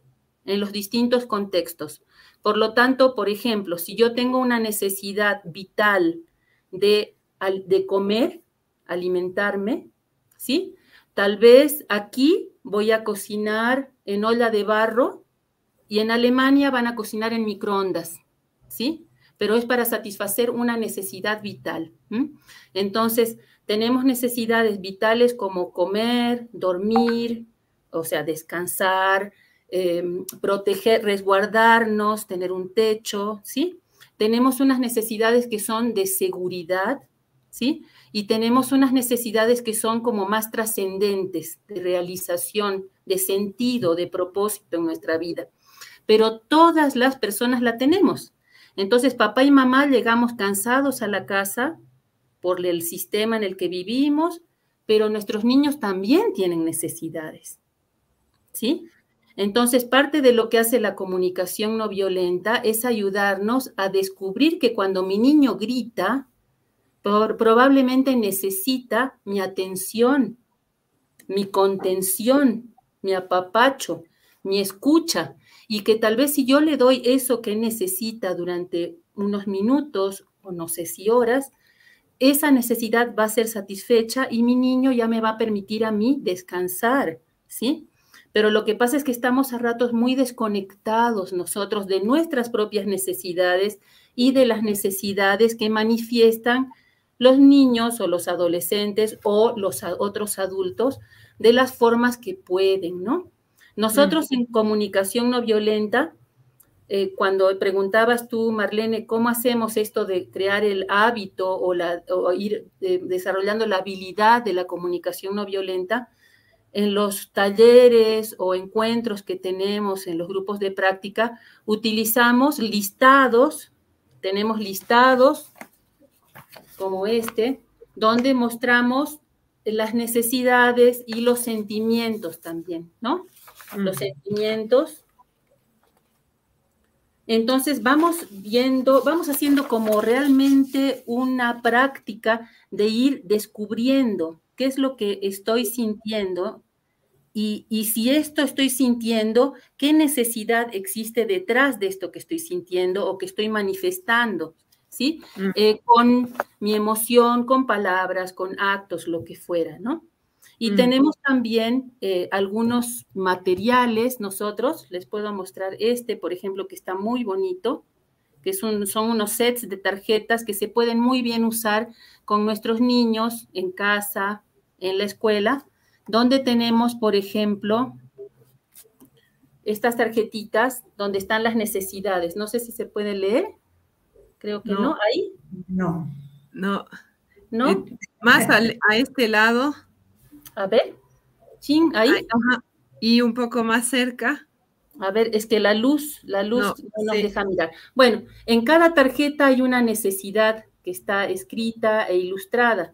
en los distintos contextos. Por lo tanto, por ejemplo, si yo tengo una necesidad vital de, de comer, alimentarme, ¿sí? Tal vez aquí voy a cocinar en olla de barro y en Alemania van a cocinar en microondas, ¿sí? Pero es para satisfacer una necesidad vital. Entonces, tenemos necesidades vitales como comer, dormir, o sea, descansar, em, proteger, resguardarnos, tener un techo, ¿sí? Tenemos unas necesidades que son de seguridad, ¿sí? Y tenemos unas necesidades que son como más trascendentes, de realización, de sentido, de propósito en nuestra vida. Pero todas las personas la tenemos. Entonces, papá y mamá llegamos cansados a la casa por el sistema en el que vivimos, pero nuestros niños también tienen necesidades. ¿Sí? Entonces, parte de lo que hace la comunicación no violenta es ayudarnos a descubrir que cuando mi niño grita, probablemente necesita mi atención, mi contención, mi apapacho, mi escucha, y que tal vez si yo le doy eso que necesita durante unos minutos o no sé si horas, esa necesidad va a ser satisfecha y mi niño ya me va a permitir a mí descansar, ¿sí? Pero lo que pasa es que estamos a ratos muy desconectados nosotros de nuestras propias necesidades y de las necesidades que manifiestan los niños o los adolescentes o los otros adultos de las formas que pueden, ¿no? Nosotros en comunicación no violenta, eh, cuando preguntabas tú, Marlene, ¿cómo hacemos esto de crear el hábito o, la, ir eh, desarrollando la habilidad de la comunicación no violenta? En los talleres o encuentros que tenemos en los grupos de práctica, utilizamos listados, tenemos listados como este, donde mostramos las necesidades y los sentimientos también, ¿no? Los sentimientos. Entonces vamos viendo, vamos haciendo como realmente una práctica de ir descubriendo qué es lo que estoy sintiendo y, y, si esto estoy sintiendo, qué necesidad existe detrás de esto que estoy sintiendo o que estoy manifestando. ¿Sí? Mm. Eh, con mi emoción, con palabras, con actos, lo que fuera, ¿no? Y mm. tenemos también eh, algunos materiales, nosotros, les puedo mostrar este, por ejemplo, que está muy bonito, que son, son unos sets de tarjetas que se pueden muy bien usar con nuestros niños en casa, en la escuela, donde tenemos, por ejemplo, estas tarjetitas donde están las necesidades. No sé si se puede leer. Creo que no. ¿Ahí? No. No. ¿No? Eh, más a este lado. A ver. Ahí. Y un poco más cerca. A ver, es que la luz, la luz no, nos deja mirar. Bueno, en cada tarjeta hay una necesidad que está escrita e ilustrada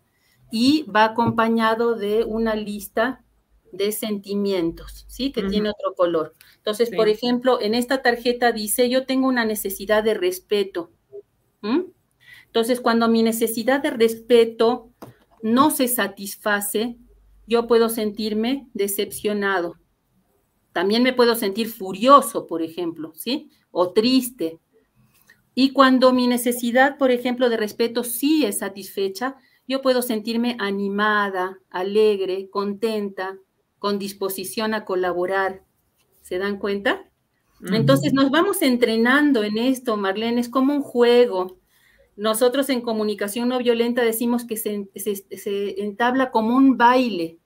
y va acompañado de una lista de sentimientos, ¿sí? Que tiene otro color. Entonces, por ejemplo, en esta tarjeta dice, yo tengo una necesidad de respeto. Entonces, cuando mi necesidad de respeto no se satisface, yo puedo sentirme decepcionado. También me puedo sentir furioso, por ejemplo, ¿sí? O triste. Y cuando mi necesidad, por ejemplo, de respeto sí es satisfecha, yo puedo sentirme animada, alegre, contenta, con disposición a colaborar. ¿Se dan cuenta? Entonces nos vamos entrenando en esto, Marlene, es como un juego. Nosotros en comunicación no violenta decimos que se, entabla como un baile,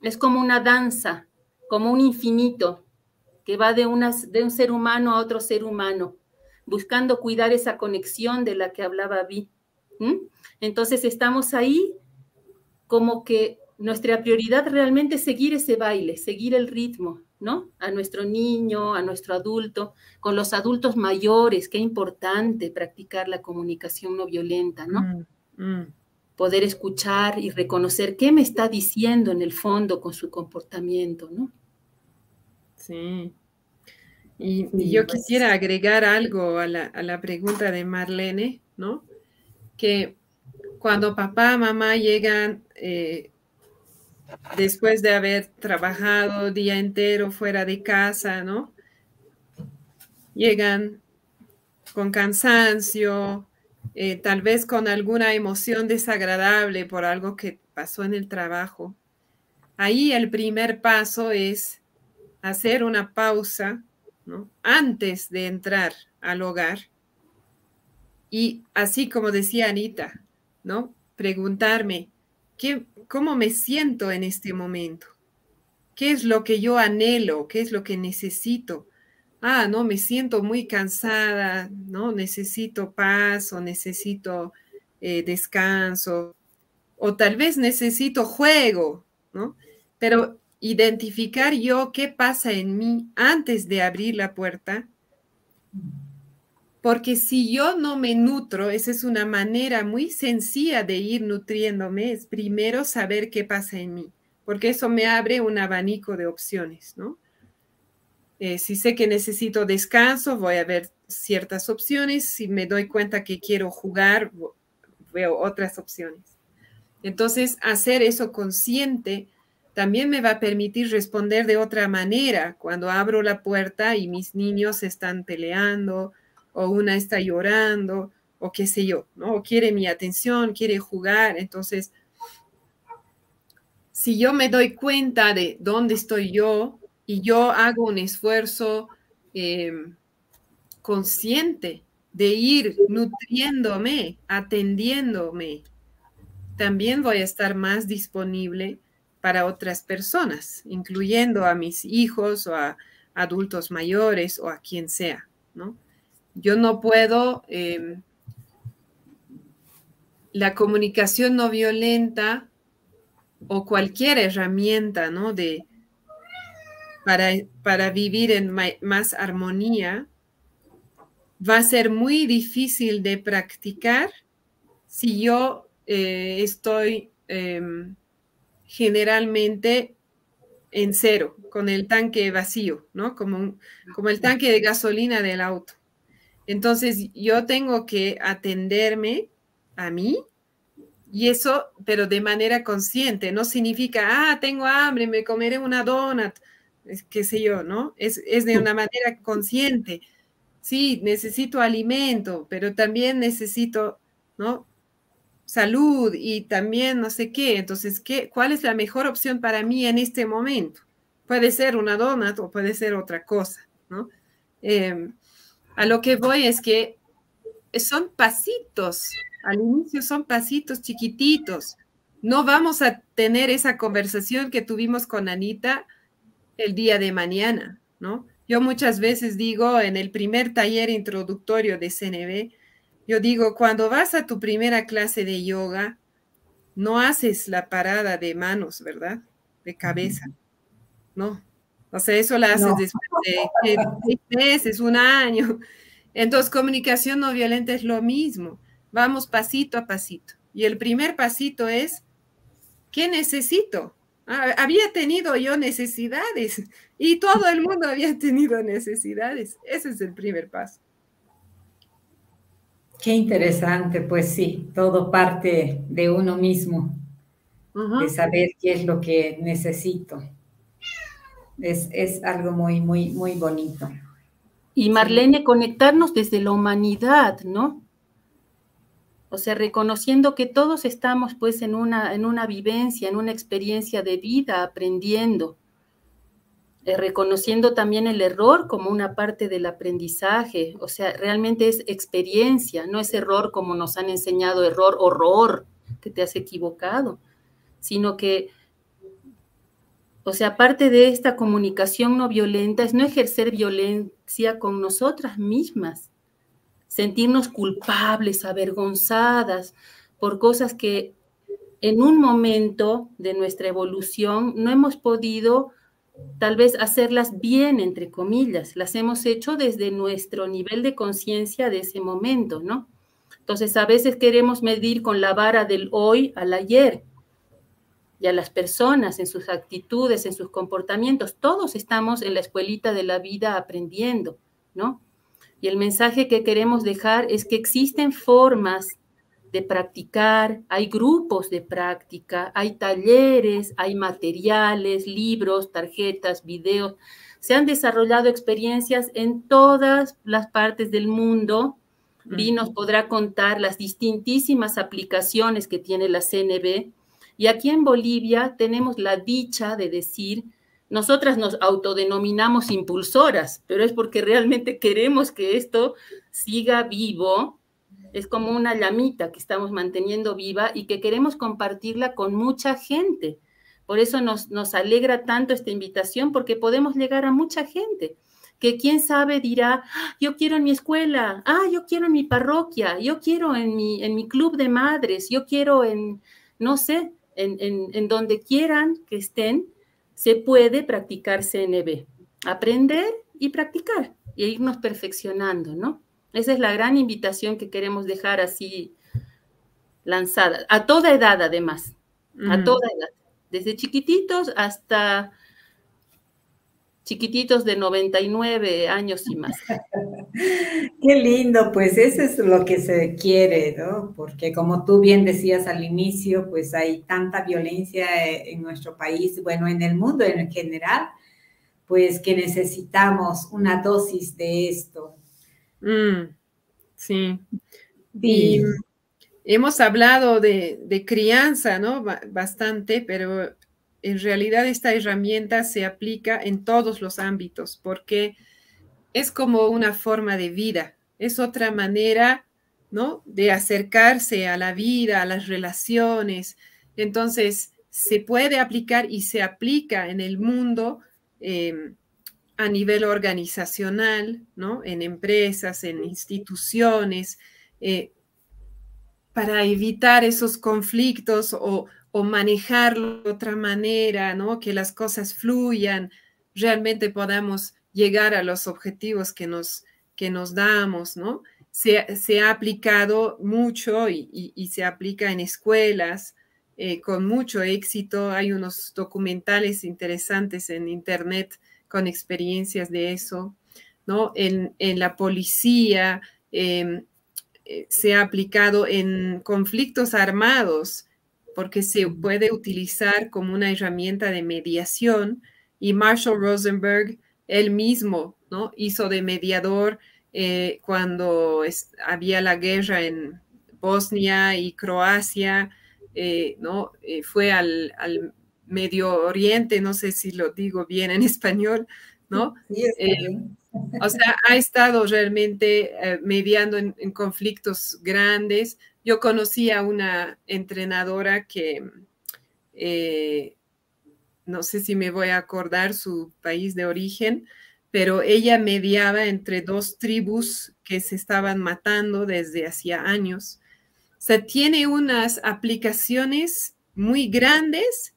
es como una danza, como un infinito que va de, un ser humano a otro ser humano, buscando cuidar esa conexión de la que hablaba Vi. Entonces estamos ahí como que nuestra prioridad realmente es seguir ese baile, seguir el ritmo, ¿no? A nuestro niño, a nuestro adulto, con los adultos mayores, qué importante practicar la comunicación no violenta, ¿no? Mm, mm. Poder escuchar y reconocer qué me está diciendo en el fondo con su comportamiento, ¿no? Sí. Y, yo quisiera agregar algo a la, a la pregunta de Marlene, ¿no? Que cuando papá, mamá llegan eh, después de haber trabajado día entero fuera de casa, ¿no? Llegan con cansancio, eh, tal vez con alguna emoción desagradable por algo que pasó en el trabajo, ahí el primer paso es hacer una pausa antes de entrar al hogar. Y así como decía Anita, ¿no? Preguntarme, ¿qué, ¿cómo me siento en este momento? ¿Qué es lo que yo anhelo? ¿Qué es lo que necesito? Ah, no, me siento muy cansada, ¿no? Necesito paz o necesito eh, descanso o tal vez necesito juego, ¿no? Pero identificar yo qué pasa en mí antes de abrir la puerta, porque si yo no me nutro, esa es una manera muy sencilla de ir nutriéndome, es primero saber qué pasa en mí, porque eso me abre un abanico de opciones, ¿no? Eh, si sé que necesito descanso, voy a ver ciertas opciones. Si me doy cuenta que quiero jugar, veo otras opciones. Entonces, hacer eso consciente también me va a permitir responder de otra manera cuando abro la puerta y mis niños están peleando o una está llorando o qué sé yo, ¿no? O quiere mi atención, quiere jugar. Entonces, si yo me doy cuenta de dónde estoy yo y yo hago un esfuerzo em, consciente de ir nutriéndome, atendiéndome, también voy a estar más disponible para otras personas, incluyendo a mis hijos o a adultos mayores o a quien sea, ¿no? Yo no puedo, em, la comunicación no violenta o cualquier herramienta, ¿no? De, para, para vivir en más armonía, va a ser muy difícil de practicar si yo eh, estoy em, generalmente en cero, con el tanque vacío, ¿no? Como, como el tanque de gasolina del auto. Entonces, yo tengo que atenderme a mí y eso, pero de manera consciente, no significa, ah, tengo hambre, me comeré una donut, qué sé yo, ¿no? Es, es de una manera consciente. Sí, necesito alimento, pero también necesito, ¿no? salud y también no sé qué. Entonces, ¿qué, ¿cuál es la mejor opción para mí en este momento? Puede ser una donut o puede ser otra cosa, ¿no? Em, a lo que voy es que son pasitos, al inicio son pasitos chiquititos. No vamos a tener esa conversación que tuvimos con Anita el día de mañana, ¿no? Yo muchas veces digo en el primer taller introductorio de CNB, yo digo, cuando vas a tu primera clase de yoga, no haces la parada de manos, ¿verdad? De cabeza. No. O sea, eso la haces después de seis meses, un año. Entonces, comunicación no violenta es lo mismo. Vamos pasito a pasito. Y el primer pasito es, ¿qué necesito? Ah, había tenido yo necesidades y todo el mundo había tenido necesidades. Ese es el primer paso. Qué interesante, pues sí, todo parte de uno mismo, de saber qué es lo que necesito. Es, algo muy, muy, muy bonito. Y Marlene, conectarnos desde la humanidad, ¿no? O sea, reconociendo que todos estamos pues en una, en una vivencia, en una experiencia de vida, aprendiendo. Eh, reconociendo también el error como una parte del aprendizaje, o sea, realmente es experiencia, no es error como nos han enseñado, error, horror, que te has equivocado, sino que, o sea, parte de esta comunicación no violenta es no ejercer violencia con nosotras mismas, sentirnos culpables, avergonzadas por cosas que en un momento de nuestra evolución no hemos podido tal vez hacerlas bien, entre comillas, las hemos hecho desde nuestro nivel de conciencia de ese momento, ¿no? Entonces, a veces queremos medir con la vara del hoy al ayer y a las personas en sus actitudes, en sus comportamientos. Todos estamos en la escuelita de la vida aprendiendo, ¿no? Y el mensaje que queremos dejar es que existen formas de practicar, hay grupos de práctica, hay talleres, hay materiales, libros, tarjetas, videos. Se han desarrollado experiencias en todas las partes del mundo Vi nos podrá contar las distintísimas aplicaciones que tiene la CNB. Y aquí en Bolivia tenemos la dicha de decir, nosotras nos autodenominamos impulsoras, pero es porque realmente queremos que esto siga vivo. Es como una llamita que estamos manteniendo viva y que queremos compartirla con mucha gente. Por eso nos, nos alegra tanto esta invitación, porque podemos llegar a mucha gente que quién sabe dirá, ah, yo quiero en mi escuela, ah, yo quiero en mi parroquia, yo quiero en mi, en mi club de madres, yo quiero en, no sé, en, en, donde quieran que estén, se puede practicar CNB, aprender y practicar y irnos perfeccionando, ¿no? Esa es la gran invitación que queremos dejar así lanzada, a toda edad además, a toda edad desde chiquititos hasta chiquititos de 99 años y más. Qué lindo, pues eso es lo que se quiere, ¿no? Porque como tú bien decías al inicio, pues hay tanta violencia en nuestro país, bueno, en el mundo en general, pues que necesitamos una dosis de esto. Mm, sí. Y hemos hablado de, crianza, ¿no? Bastante, pero en realidad esta herramienta se aplica en todos los ámbitos porque es como una forma de vida, es otra manera, ¿no? De acercarse a la vida, a las relaciones. Entonces, se puede aplicar y se aplica en el mundo em, a nivel organizacional, ¿no? En empresas, en instituciones. Eh, para evitar esos conflictos o, manejarlo de otra manera, ¿no? Que las cosas fluyan, realmente podamos llegar a los objetivos que nos, que nos damos, ¿no? Se, ha aplicado mucho y, se aplica en escuelas eh, con mucho éxito. Hay unos documentales interesantes en Internet con experiencias de eso, ¿no? En, la policía, em, eh, se ha aplicado en conflictos armados porque se puede utilizar como una herramienta de mediación y Marshall Rosenberg, él mismo, ¿no? Hizo de mediador eh, cuando había la guerra en Bosnia y Croacia, eh, ¿no? fue al, Medio Oriente, no sé si lo digo bien en español, ¿no? Sí, o sea, ha estado realmente eh, mediando en, conflictos grandes. Yo conocí a una entrenadora que, eh, no sé si me voy a acordar su país de origen, pero ella mediaba entre dos tribus que se estaban matando desde hacía años. O sea, tiene unas aplicaciones muy grandes,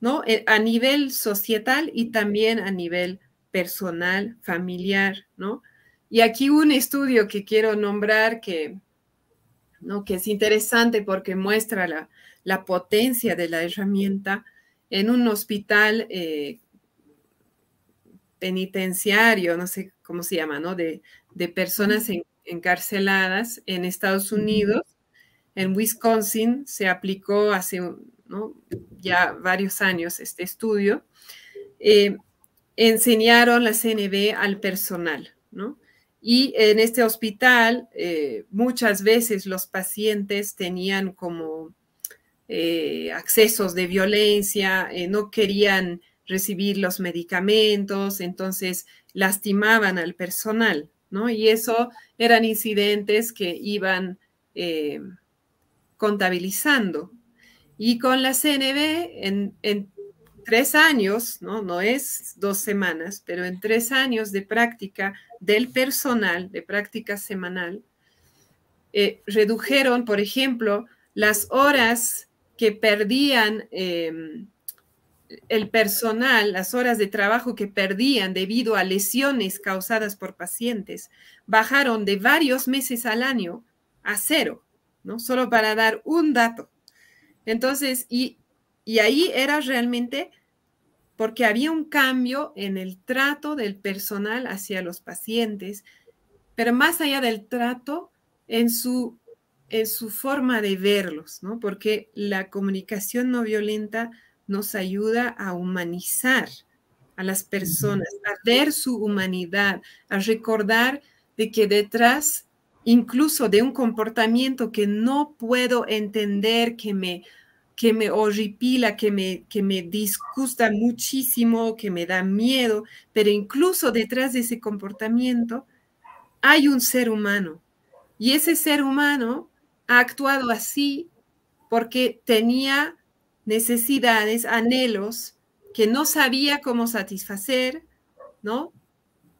¿no? Eh, a nivel societal y también a nivel personal, familiar, ¿no? Y aquí un estudio que quiero nombrar que, ¿no? que es interesante porque muestra la, potencia de la herramienta en un hospital eh, penitenciario, no sé cómo se llama, ¿no? De, personas encarceladas en Estados Unidos. En Wisconsin se aplicó hace ya varios años este estudio. Eh, enseñaron la CNB al personal, ¿no? Y en este hospital eh, muchas veces los pacientes tenían como eh, accesos de violencia, eh, no querían recibir los medicamentos, entonces lastimaban al personal, ¿no? Y eso eran incidentes que iban contabilizando. Y con la CNB, en, en tres años, ¿no? no es dos semanas, pero en tres años de práctica del personal, de práctica semanal, eh, redujeron, por ejemplo, las horas que perdían em, el personal, las horas de trabajo que perdían debido a lesiones causadas por pacientes, bajaron de varios meses al año a cero, ¿no? Solo para dar un dato. Entonces, y, y ahí era realmente porque había un cambio en el trato del personal hacia los pacientes, pero más allá del trato, en su, en su forma de verlos, ¿no? Porque la comunicación no violenta nos ayuda a humanizar a las personas, a ver su humanidad, a recordar de que detrás incluso de un comportamiento que no puedo entender, que me, que me horripila, que me, que me disgusta muchísimo, que me da miedo, pero incluso detrás de ese comportamiento hay un ser humano. Y ese ser humano ha actuado así porque tenía necesidades, anhelos que no sabía cómo satisfacer, ¿no?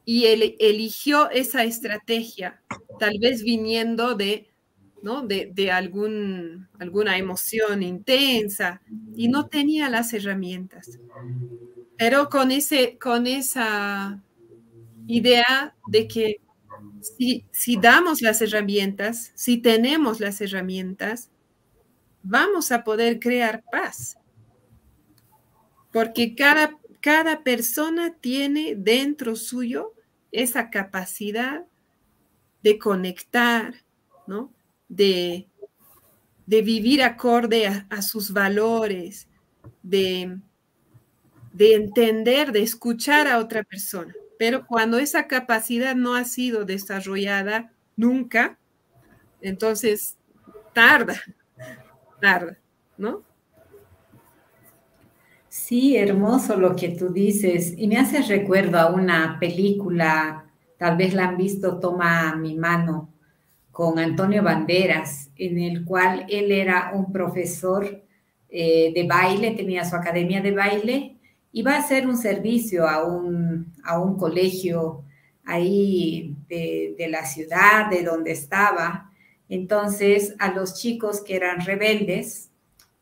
Y él eligió esa estrategia, tal vez viniendo de, ¿no? De, algún, alguna emoción intensa y no tenía las herramientas. Pero con, ese, con esa idea de que si, si damos las herramientas, si tenemos las herramientas, vamos a poder crear paz. Porque cada, cada persona tiene dentro suyo esa capacidad de conectar, ¿no? De, de vivir acorde a, sus valores, de, de entender, de escuchar a otra persona. Pero cuando esa capacidad no ha sido desarrollada nunca, entonces tarda, tarda, ¿no? Sí, hermoso lo que tú dices. Y me hace recuerdo a una película, tal vez la han visto, Toma mi mano, con Antonio Banderas, en el cual él era un profesor eh, de baile, tenía su academia de baile, va a hacer un servicio a un, a un colegio ahí de, de la ciudad, de donde estaba. Entonces, a los chicos que eran rebeldes,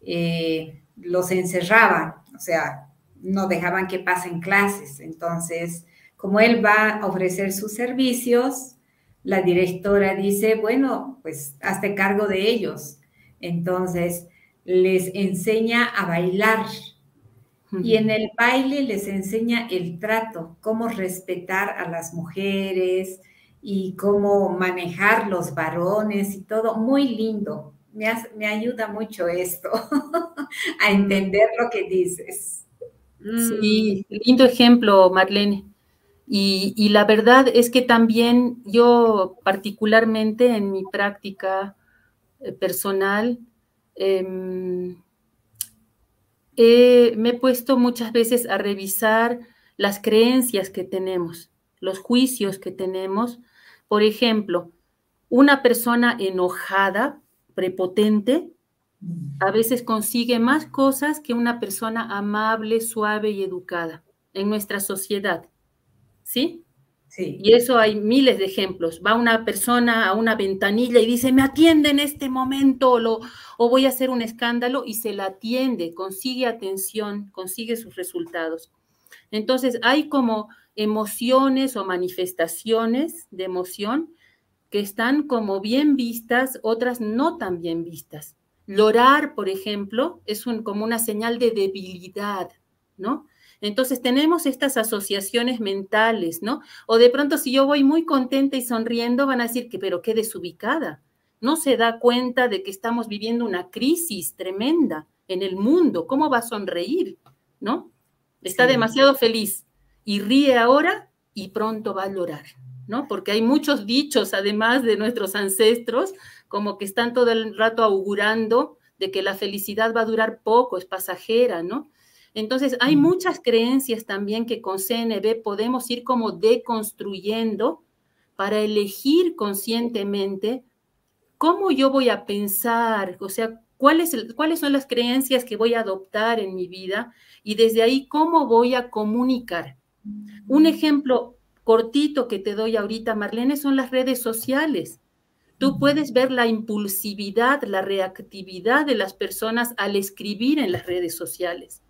eh, los encerraban o sea, no dejaban que pasen clases. Entonces, como él va a ofrecer sus servicios, la directora dice, bueno, pues hazte cargo de ellos. Entonces, les enseña a bailar. Y en el baile les enseña el trato, cómo respetar a las mujeres y cómo manejar los varones y todo. Muy lindo. Me, me ayuda mucho esto. a entender lo que dices. Sí, lindo ejemplo, Marlene. Y, la verdad es que también yo particularmente en mi práctica eh, personal em, me he puesto muchas veces a revisar las creencias que tenemos, los juicios que tenemos. Por ejemplo, una persona enojada, prepotente, a veces consigue más cosas que una persona amable, suave y educada en nuestra sociedad. ¿Sí? Sí. Y eso hay miles de ejemplos. Va una persona a una ventanilla y dice, me atiende en este momento o, o voy a hacer un escándalo y se la atiende, consigue atención, consigue sus resultados. Entonces hay como emociones o manifestaciones de emoción que están como bien vistas, otras no tan bien vistas. Llorar, por ejemplo, es como una señal de debilidad, ¿no? Entonces tenemos estas asociaciones mentales, ¿no? O de pronto si yo voy muy contenta y sonriendo, van a decir que, pero qué desubicada. No se da cuenta de que estamos viviendo una crisis tremenda en el mundo. ¿Cómo va a sonreír? ¿No? Está demasiado feliz y ríe ahora y pronto va a llorar, ¿no? Porque hay muchos dichos, además de nuestros ancestros, como que están todo el rato augurando de que la felicidad va a durar poco, es pasajera, ¿no? Entonces, hay muchas creencias también que con CNB podemos ir como deconstruyendo para elegir conscientemente cómo yo voy a pensar, o sea, cuáles, cuáles son las creencias que voy a adoptar en mi vida y desde ahí cómo voy a comunicar. Un ejemplo cortito que te doy ahorita, Marlene, son las redes sociales. Tú puedes ver la impulsividad, la reactividad de las personas al escribir en las redes sociales.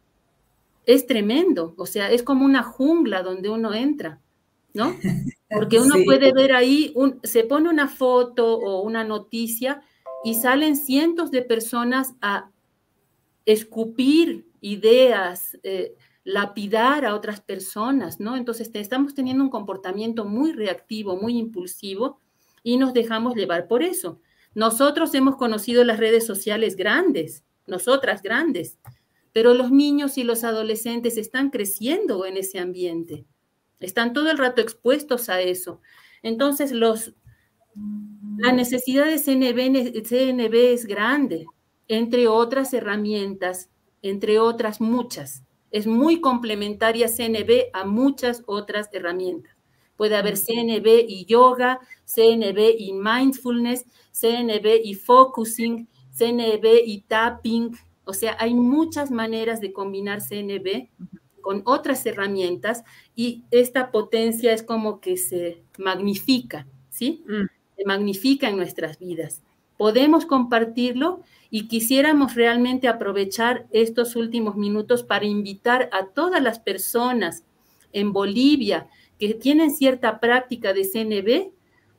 Es tremendo, o sea, es como una jungla donde uno entra, ¿no? Porque uno puede ver ahí, se pone una foto o una noticia y salen cientos de personas a escupir ideas, eh, lapidar a otras personas, ¿no? Entonces estamos teniendo un comportamiento muy reactivo, muy impulsivo y nos dejamos llevar por eso. Nosotros hemos conocido las redes sociales grandes, nosotras grandes, pero los niños y los adolescentes están creciendo en ese ambiente, están todo el rato expuestos a eso. Entonces, los, La necesidad de CNB, CNB es grande, entre otras herramientas, entre otras muchas. Es muy complementaria CNB a muchas otras herramientas. Puede haber CNB y yoga, CNB y mindfulness, CNB y focusing, CNB y tapping. O sea, hay muchas maneras de combinar CNB con otras herramientas y esta potencia es como que se magnifica, ¿sí? Mm. Se magnifica en nuestras vidas. Podemos compartirlo y quisiéramos realmente aprovechar estos últimos minutos para invitar a todas las personas en Bolivia que tienen cierta práctica de CNB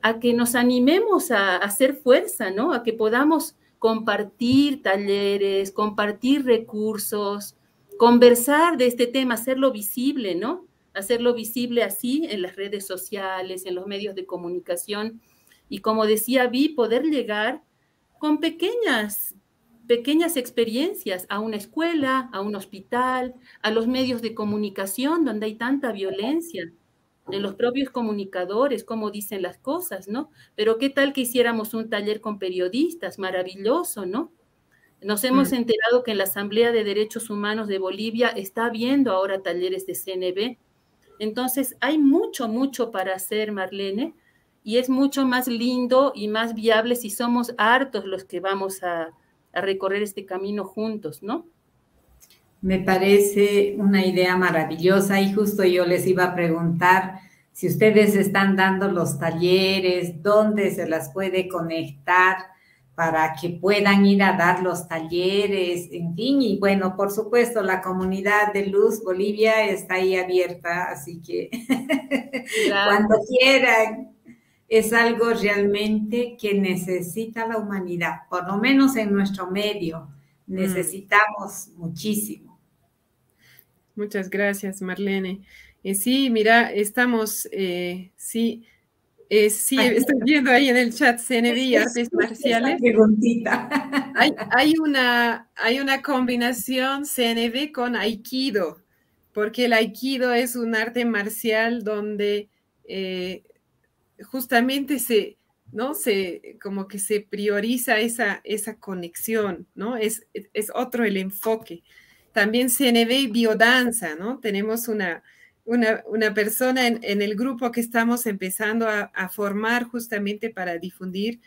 a que nos animemos a, hacer fuerza, ¿no? A que podamos compartir talleres, compartir recursos, conversar de este tema, hacerlo visible, ¿no? Hacerlo visible así en las redes sociales, en los medios de comunicación. Y como decía Vi, poder llegar con pequeñas, pequeñas experiencias a una escuela, a un hospital, a los medios de comunicación donde hay tanta violencia, en los propios comunicadores, cómo dicen las cosas, ¿no? Pero qué tal que hiciéramos un taller con periodistas, maravilloso, ¿no? Nos hemos mm. enterado que en la Asamblea de Derechos Humanos de Bolivia está habiendo ahora talleres de CNB. Entonces, hay mucho, mucho para hacer, Marlene, y es mucho más lindo y más viable si somos hartos los que vamos a, a recorrer este camino juntos, ¿no? Me parece una idea maravillosa y justo yo les iba a preguntar si ustedes están dando los talleres, dónde se las puede conectar para que puedan ir a dar los talleres, en fin, y bueno, por supuesto, la comunidad de Luz Bolivia está ahí abierta, así que cuando quieran, es algo realmente que necesita la humanidad, por lo menos en nuestro medio, mm. necesitamos muchísimo. Muchas gracias, Marlene. Eh, sí, mira, estamos, eh, sí, eh, sí, estoy viendo ahí en el chat CNV y artes marciales. Hay, hay, una, hay una combinación CNV con Aikido, porque el Aikido es un arte marcial donde eh, justamente se, ¿no? Se, como que se prioriza esa, esa conexión, ¿no? Es, es otro el enfoque. También CNV y biodanza, ¿no? Tenemos una, una, persona en, el grupo que estamos empezando a, formar justamente para difundir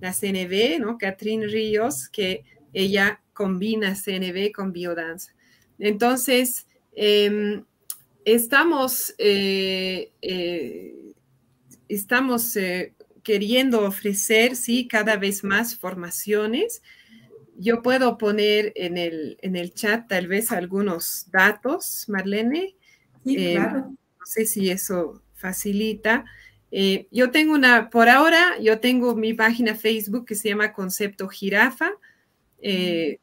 la CNV, ¿no? Catherine Ríos, que ella combina CNV con biodanza. Entonces, em, estamos, eh, eh, estamos eh, queriendo ofrecer, sí, cada vez más formaciones. Yo puedo poner en el, en el chat tal vez algunos datos, Marlene, eh, no sé si eso facilita. Eh, yo tengo una, por ahora, yo tengo mi página Facebook que se llama Concepto Jirafa. Eh,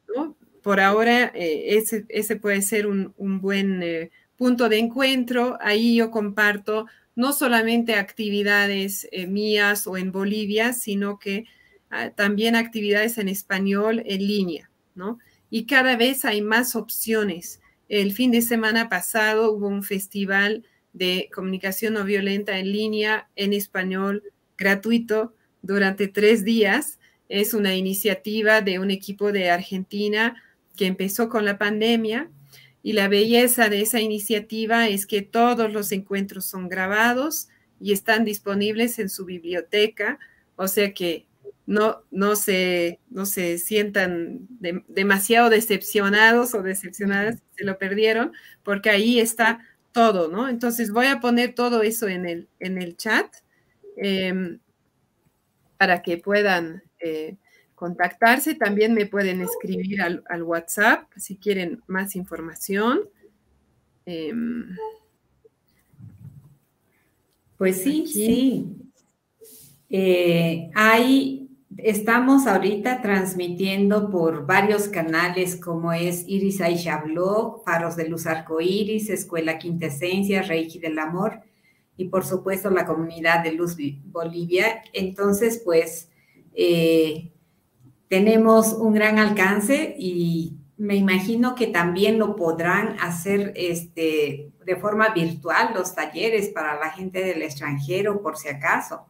por ahora, ese, ese, puede ser un, un buen punto de encuentro. Ahí yo comparto no solamente actividades mías o en Bolivia, sino que también actividades en español en línea, ¿no? Y cada vez hay más opciones. El fin de semana pasado hubo un festival de comunicación no violenta en línea en español gratuito durante tres días. Es una iniciativa de un equipo de Argentina que empezó con la pandemia y la belleza de esa iniciativa es que todos los encuentros son grabados y están disponibles en su biblioteca, o sea que no, no, se, no se sientan demasiado decepcionados o decepcionadas, se lo perdieron, porque ahí está todo, ¿no? Entonces voy a poner todo eso en el, en el chat em, para que puedan eh, contactarse. También me pueden escribir al, WhatsApp si quieren más información. Em, pues sí, sí. Eh, hay Estamos ahorita transmitiendo por varios canales como es Iris Aisha Blog, Faros de Luz Arcoiris, Escuela Quintesencia, Reiki del Amor y por supuesto la comunidad de Luz Bolivia. Entonces, pues eh, tenemos un gran alcance y me imagino que también lo podrán hacer este, de forma virtual los talleres para la gente del extranjero, por si acaso.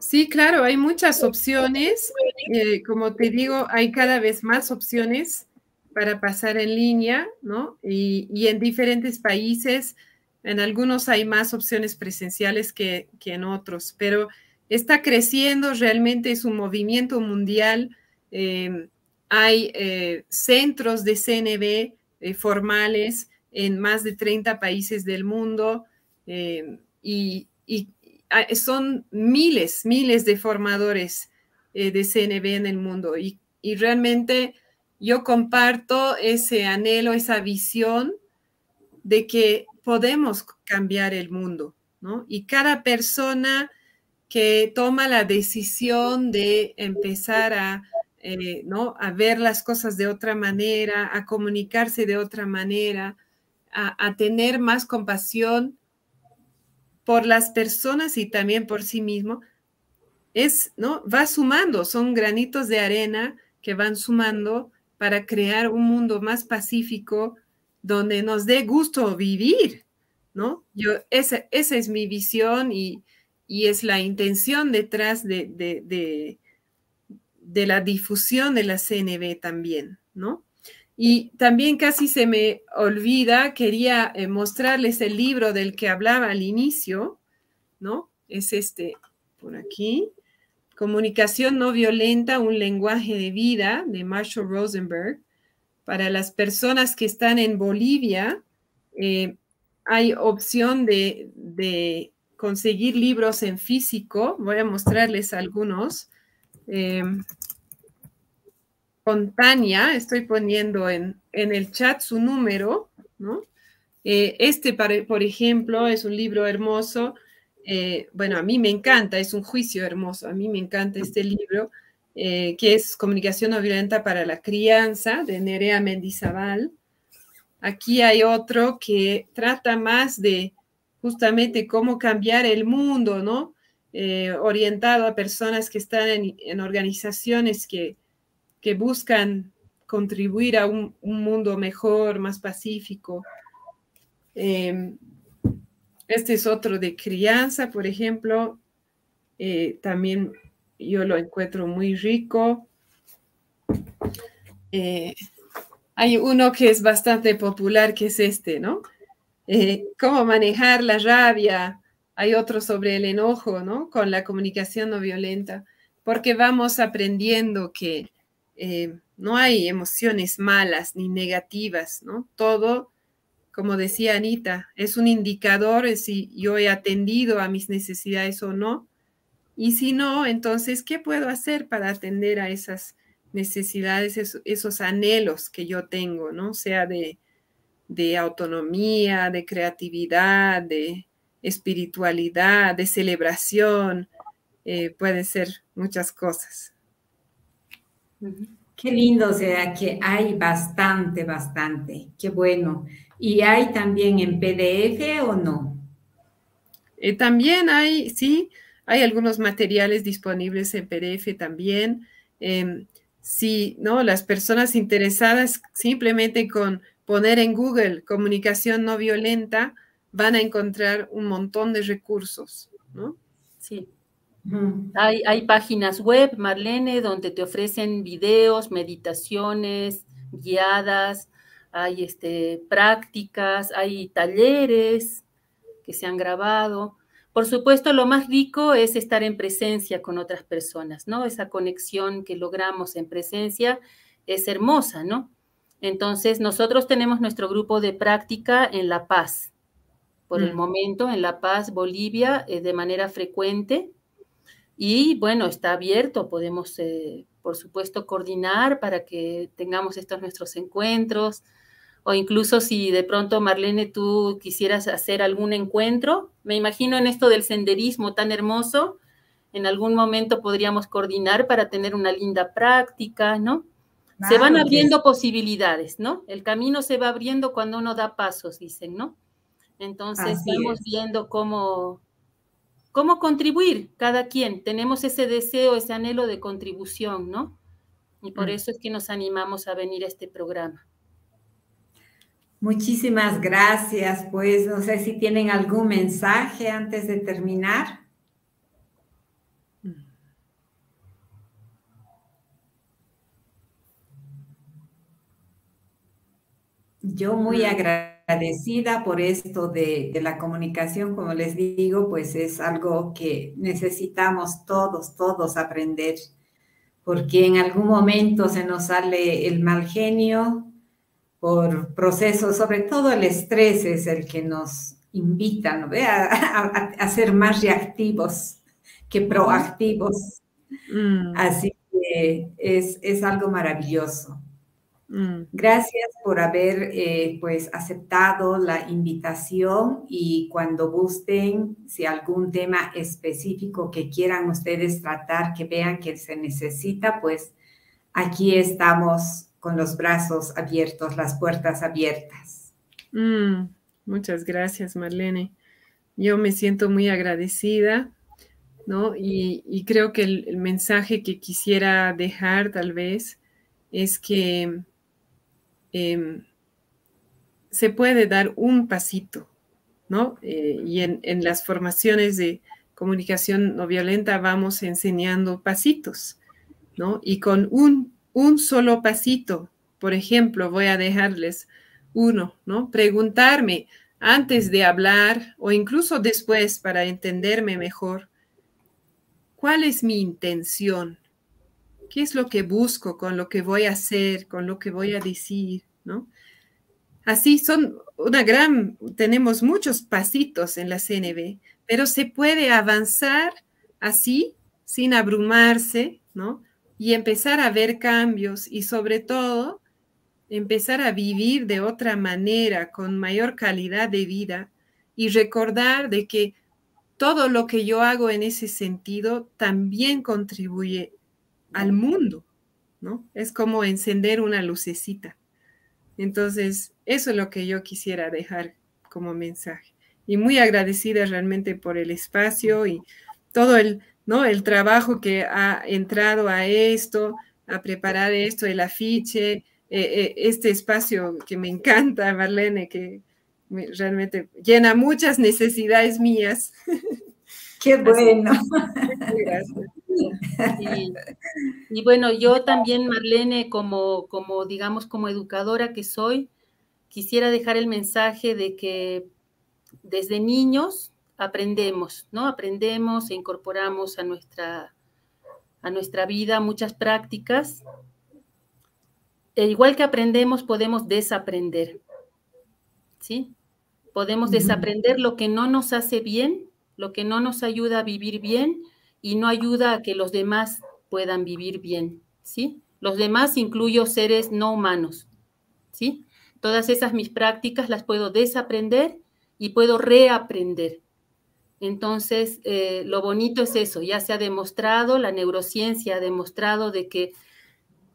Sí, claro, hay muchas opciones. Eh, como te digo, hay cada vez más opciones para pasar en línea, ¿no? Y, en diferentes países, en algunos hay más opciones presenciales que, en otros, pero está creciendo, realmente es un movimiento mundial. Eh, hay eh, centros de CNB formales en más de 30 países del mundo y, y son miles, miles de formadores eh, de CNB en el mundo y, realmente yo comparto ese anhelo, esa visión de que podemos cambiar el mundo, ¿no? Y cada persona que toma la decisión de empezar a, eh, ¿no? a ver las cosas de otra manera, a comunicarse de otra manera, a, a tener más compasión por las personas y también por sí mismo, es, ¿no? Va sumando, son granitos de arena que van sumando para crear un mundo más pacífico donde nos dé gusto vivir, ¿no? Yo, esa, esa es mi visión y, es la intención detrás de, de, de, la difusión de la CNB también, ¿no? Y también casi se me olvida, quería eh, mostrarles el libro del que hablaba al inicio, ¿no? Es este, por aquí, Comunicación no violenta, un lenguaje de vida, de Marshall Rosenberg. Para las personas que están en Bolivia, eh, hay opción de, conseguir libros en físico. Voy a mostrarles algunos. Eh, estoy poniendo en, el chat su número, ¿no? Eh, este, por ejemplo, es un libro hermoso. Eh, bueno, a mí me encanta, es un juicio hermoso. A mí me encanta este libro, eh, que es Comunicación no violenta para la crianza, de Nerea Mendizabal. Aquí hay otro que trata más de justamente cómo cambiar el mundo, ¿no? orientado a personas que están en organizaciones que, que buscan contribuir a un, mundo mejor, más pacífico. Em, este es otro de crianza, por ejemplo. Eh, también yo lo encuentro muy rico. Eh, hay uno que es bastante popular, que es este, ¿no? Eh, cómo manejar la rabia. Hay otro sobre el enojo, ¿no? Con la comunicación no violenta, porque vamos aprendiendo que eh, no hay emociones malas ni negativas, ¿no? Todo, como decía Anita, es un indicador de si yo he atendido a mis necesidades o no. Y si no, entonces, ¿qué puedo hacer para atender a esas necesidades, esos, anhelos que yo tengo, ¿no? Sea de, autonomía, de creatividad, de espiritualidad, de celebración, eh, puede ser muchas cosas. Qué lindo, o sea que hay bastante, bastante. Qué bueno. ¿Y hay también en PDF o no? Eh, también hay, sí, hay algunos materiales disponibles en PDF también. Eh, sí, ¿no? Las personas interesadas simplemente con poner en Google comunicación no violenta van a encontrar un montón de recursos, ¿no? Sí. Hay, páginas web, Marlene, donde te ofrecen videos, meditaciones guiadas, hay este, prácticas, hay talleres que se han grabado. Por supuesto, lo más rico es estar en presencia con otras personas, ¿no? Esa conexión que logramos en presencia es hermosa, ¿no? Entonces, nosotros tenemos nuestro grupo de práctica en La Paz. Por el mm. momento, en La Paz, Bolivia, eh, de manera frecuente. Y bueno, está abierto, podemos, eh, por supuesto, coordinar para que tengamos estos nuestros encuentros. O incluso si de pronto, Marlene, tú quisieras hacer algún encuentro, me imagino en esto del senderismo tan hermoso, en algún momento podríamos coordinar para tener una linda práctica, ¿no? se van abriendo posibilidades, ¿no? El camino se va abriendo cuando uno da pasos, dicen, ¿no? Entonces vamos viendo cómo, ¿Cómo contribuir? Cada quien. Tenemos ese deseo, ese anhelo de contribución, ¿no? Y por mm. eso es que nos animamos a venir a este programa. Muchísimas gracias. Pues no sé si tienen algún mensaje antes de terminar. Yo muy mm. agradecida por esto de, de, la comunicación, como les digo, pues es algo que necesitamos todos, todos aprender, porque en algún momento se nos sale el mal genio por procesos, sobre todo el estrés es el que nos invita ¿no? a, a, ser más reactivos que proactivos. Mm. Así que es, es algo maravilloso. Mm. Gracias por haber eh, pues aceptado la invitación y cuando gusten, si algún tema específico que quieran ustedes tratar, que vean que se necesita, pues aquí estamos con los brazos abiertos, las puertas abiertas. Mm, muchas gracias, Marlene. Yo me siento muy agradecida, ¿no? Y, creo que el mensaje que quisiera dejar tal vez es que Em, se puede dar un pasito, ¿no? Eh, y en, las formaciones de comunicación no violenta vamos enseñando pasitos, ¿no? Y con un, un solo pasito, por ejemplo, voy a dejarles uno, ¿no? Preguntarme antes de hablar o incluso después para entenderme mejor, ¿cuál es mi intención? ¿Qué es lo que busco con lo que voy a hacer, con lo que voy a decir? ¿no? Así son una gran, tenemos muchos pasitos en la CNB, pero se puede avanzar así, sin abrumarse, ¿no? Y empezar a ver cambios y sobre todo empezar a vivir de otra manera, con mayor calidad de vida y recordar de que todo lo que yo hago en ese sentido también contribuye al mundo, ¿no? Es como encender una lucecita. Entonces, eso es lo que yo quisiera dejar como mensaje. Y muy agradecida realmente por el espacio y todo el, ¿no? el trabajo que ha entrado a esto, a preparar esto, el afiche, eh, eh, este espacio que me encanta, Marlene, que realmente llena muchas necesidades mías. Qué bueno. Y, bueno, yo también, Marlene, como, como, digamos, como educadora que soy, quisiera dejar el mensaje de que desde niños aprendemos, ¿no? Aprendemos e incorporamos a nuestra, a nuestra vida muchas prácticas. E igual que aprendemos, podemos desaprender, ¿sí? Podemos desaprender lo que no nos hace bien lo que no nos ayuda a vivir bien y no ayuda a que los demás puedan vivir bien, ¿sí? Los demás incluyo seres no humanos, ¿sí? Todas esas mis prácticas las puedo desaprender y puedo reaprender. Entonces, eh, lo bonito es eso, ya se ha demostrado, la neurociencia ha demostrado de que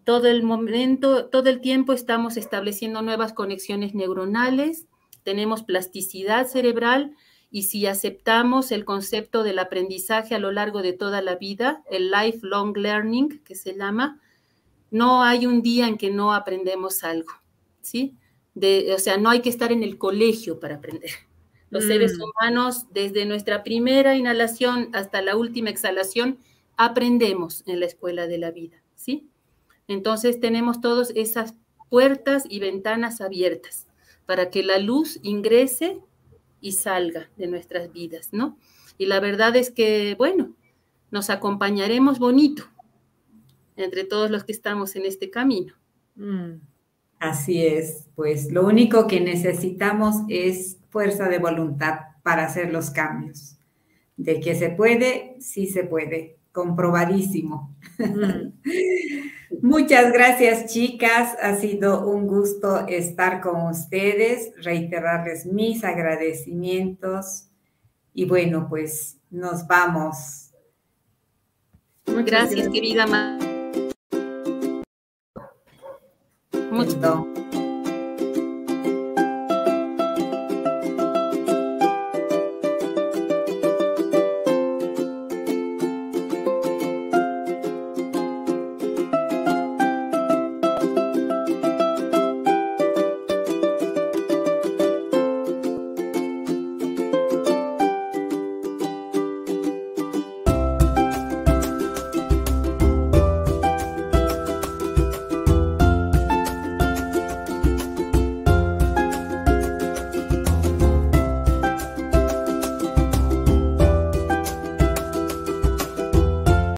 todo el momento, todo el tiempo estamos estableciendo nuevas conexiones neuronales, tenemos plasticidad cerebral y si aceptamos el concepto del aprendizaje a lo largo de toda la vida, el lifelong learning que se llama, no hay un día en que no aprendemos algo, ¿sí? o sea, no hay que estar en el colegio para aprender. Los seres mm. humanos, desde nuestra primera inhalación hasta la última exhalación, aprendemos en la escuela de la vida, ¿sí? Entonces tenemos todas esas puertas y ventanas abiertas para que la luz ingrese y salga de nuestras vidas, ¿no? Y la verdad es que, bueno, nos acompañaremos bonito entre todos los que estamos en este camino. Mm. Así es, pues lo único que necesitamos es fuerza de voluntad para hacer los cambios. De que se puede, sí se puede, comprobadísimo. Mm. Muchas gracias, chicas. Ha sido un gusto estar con ustedes, reiterarles mis agradecimientos. Y bueno, pues nos vamos. Muchas gracias, querida. Mucho.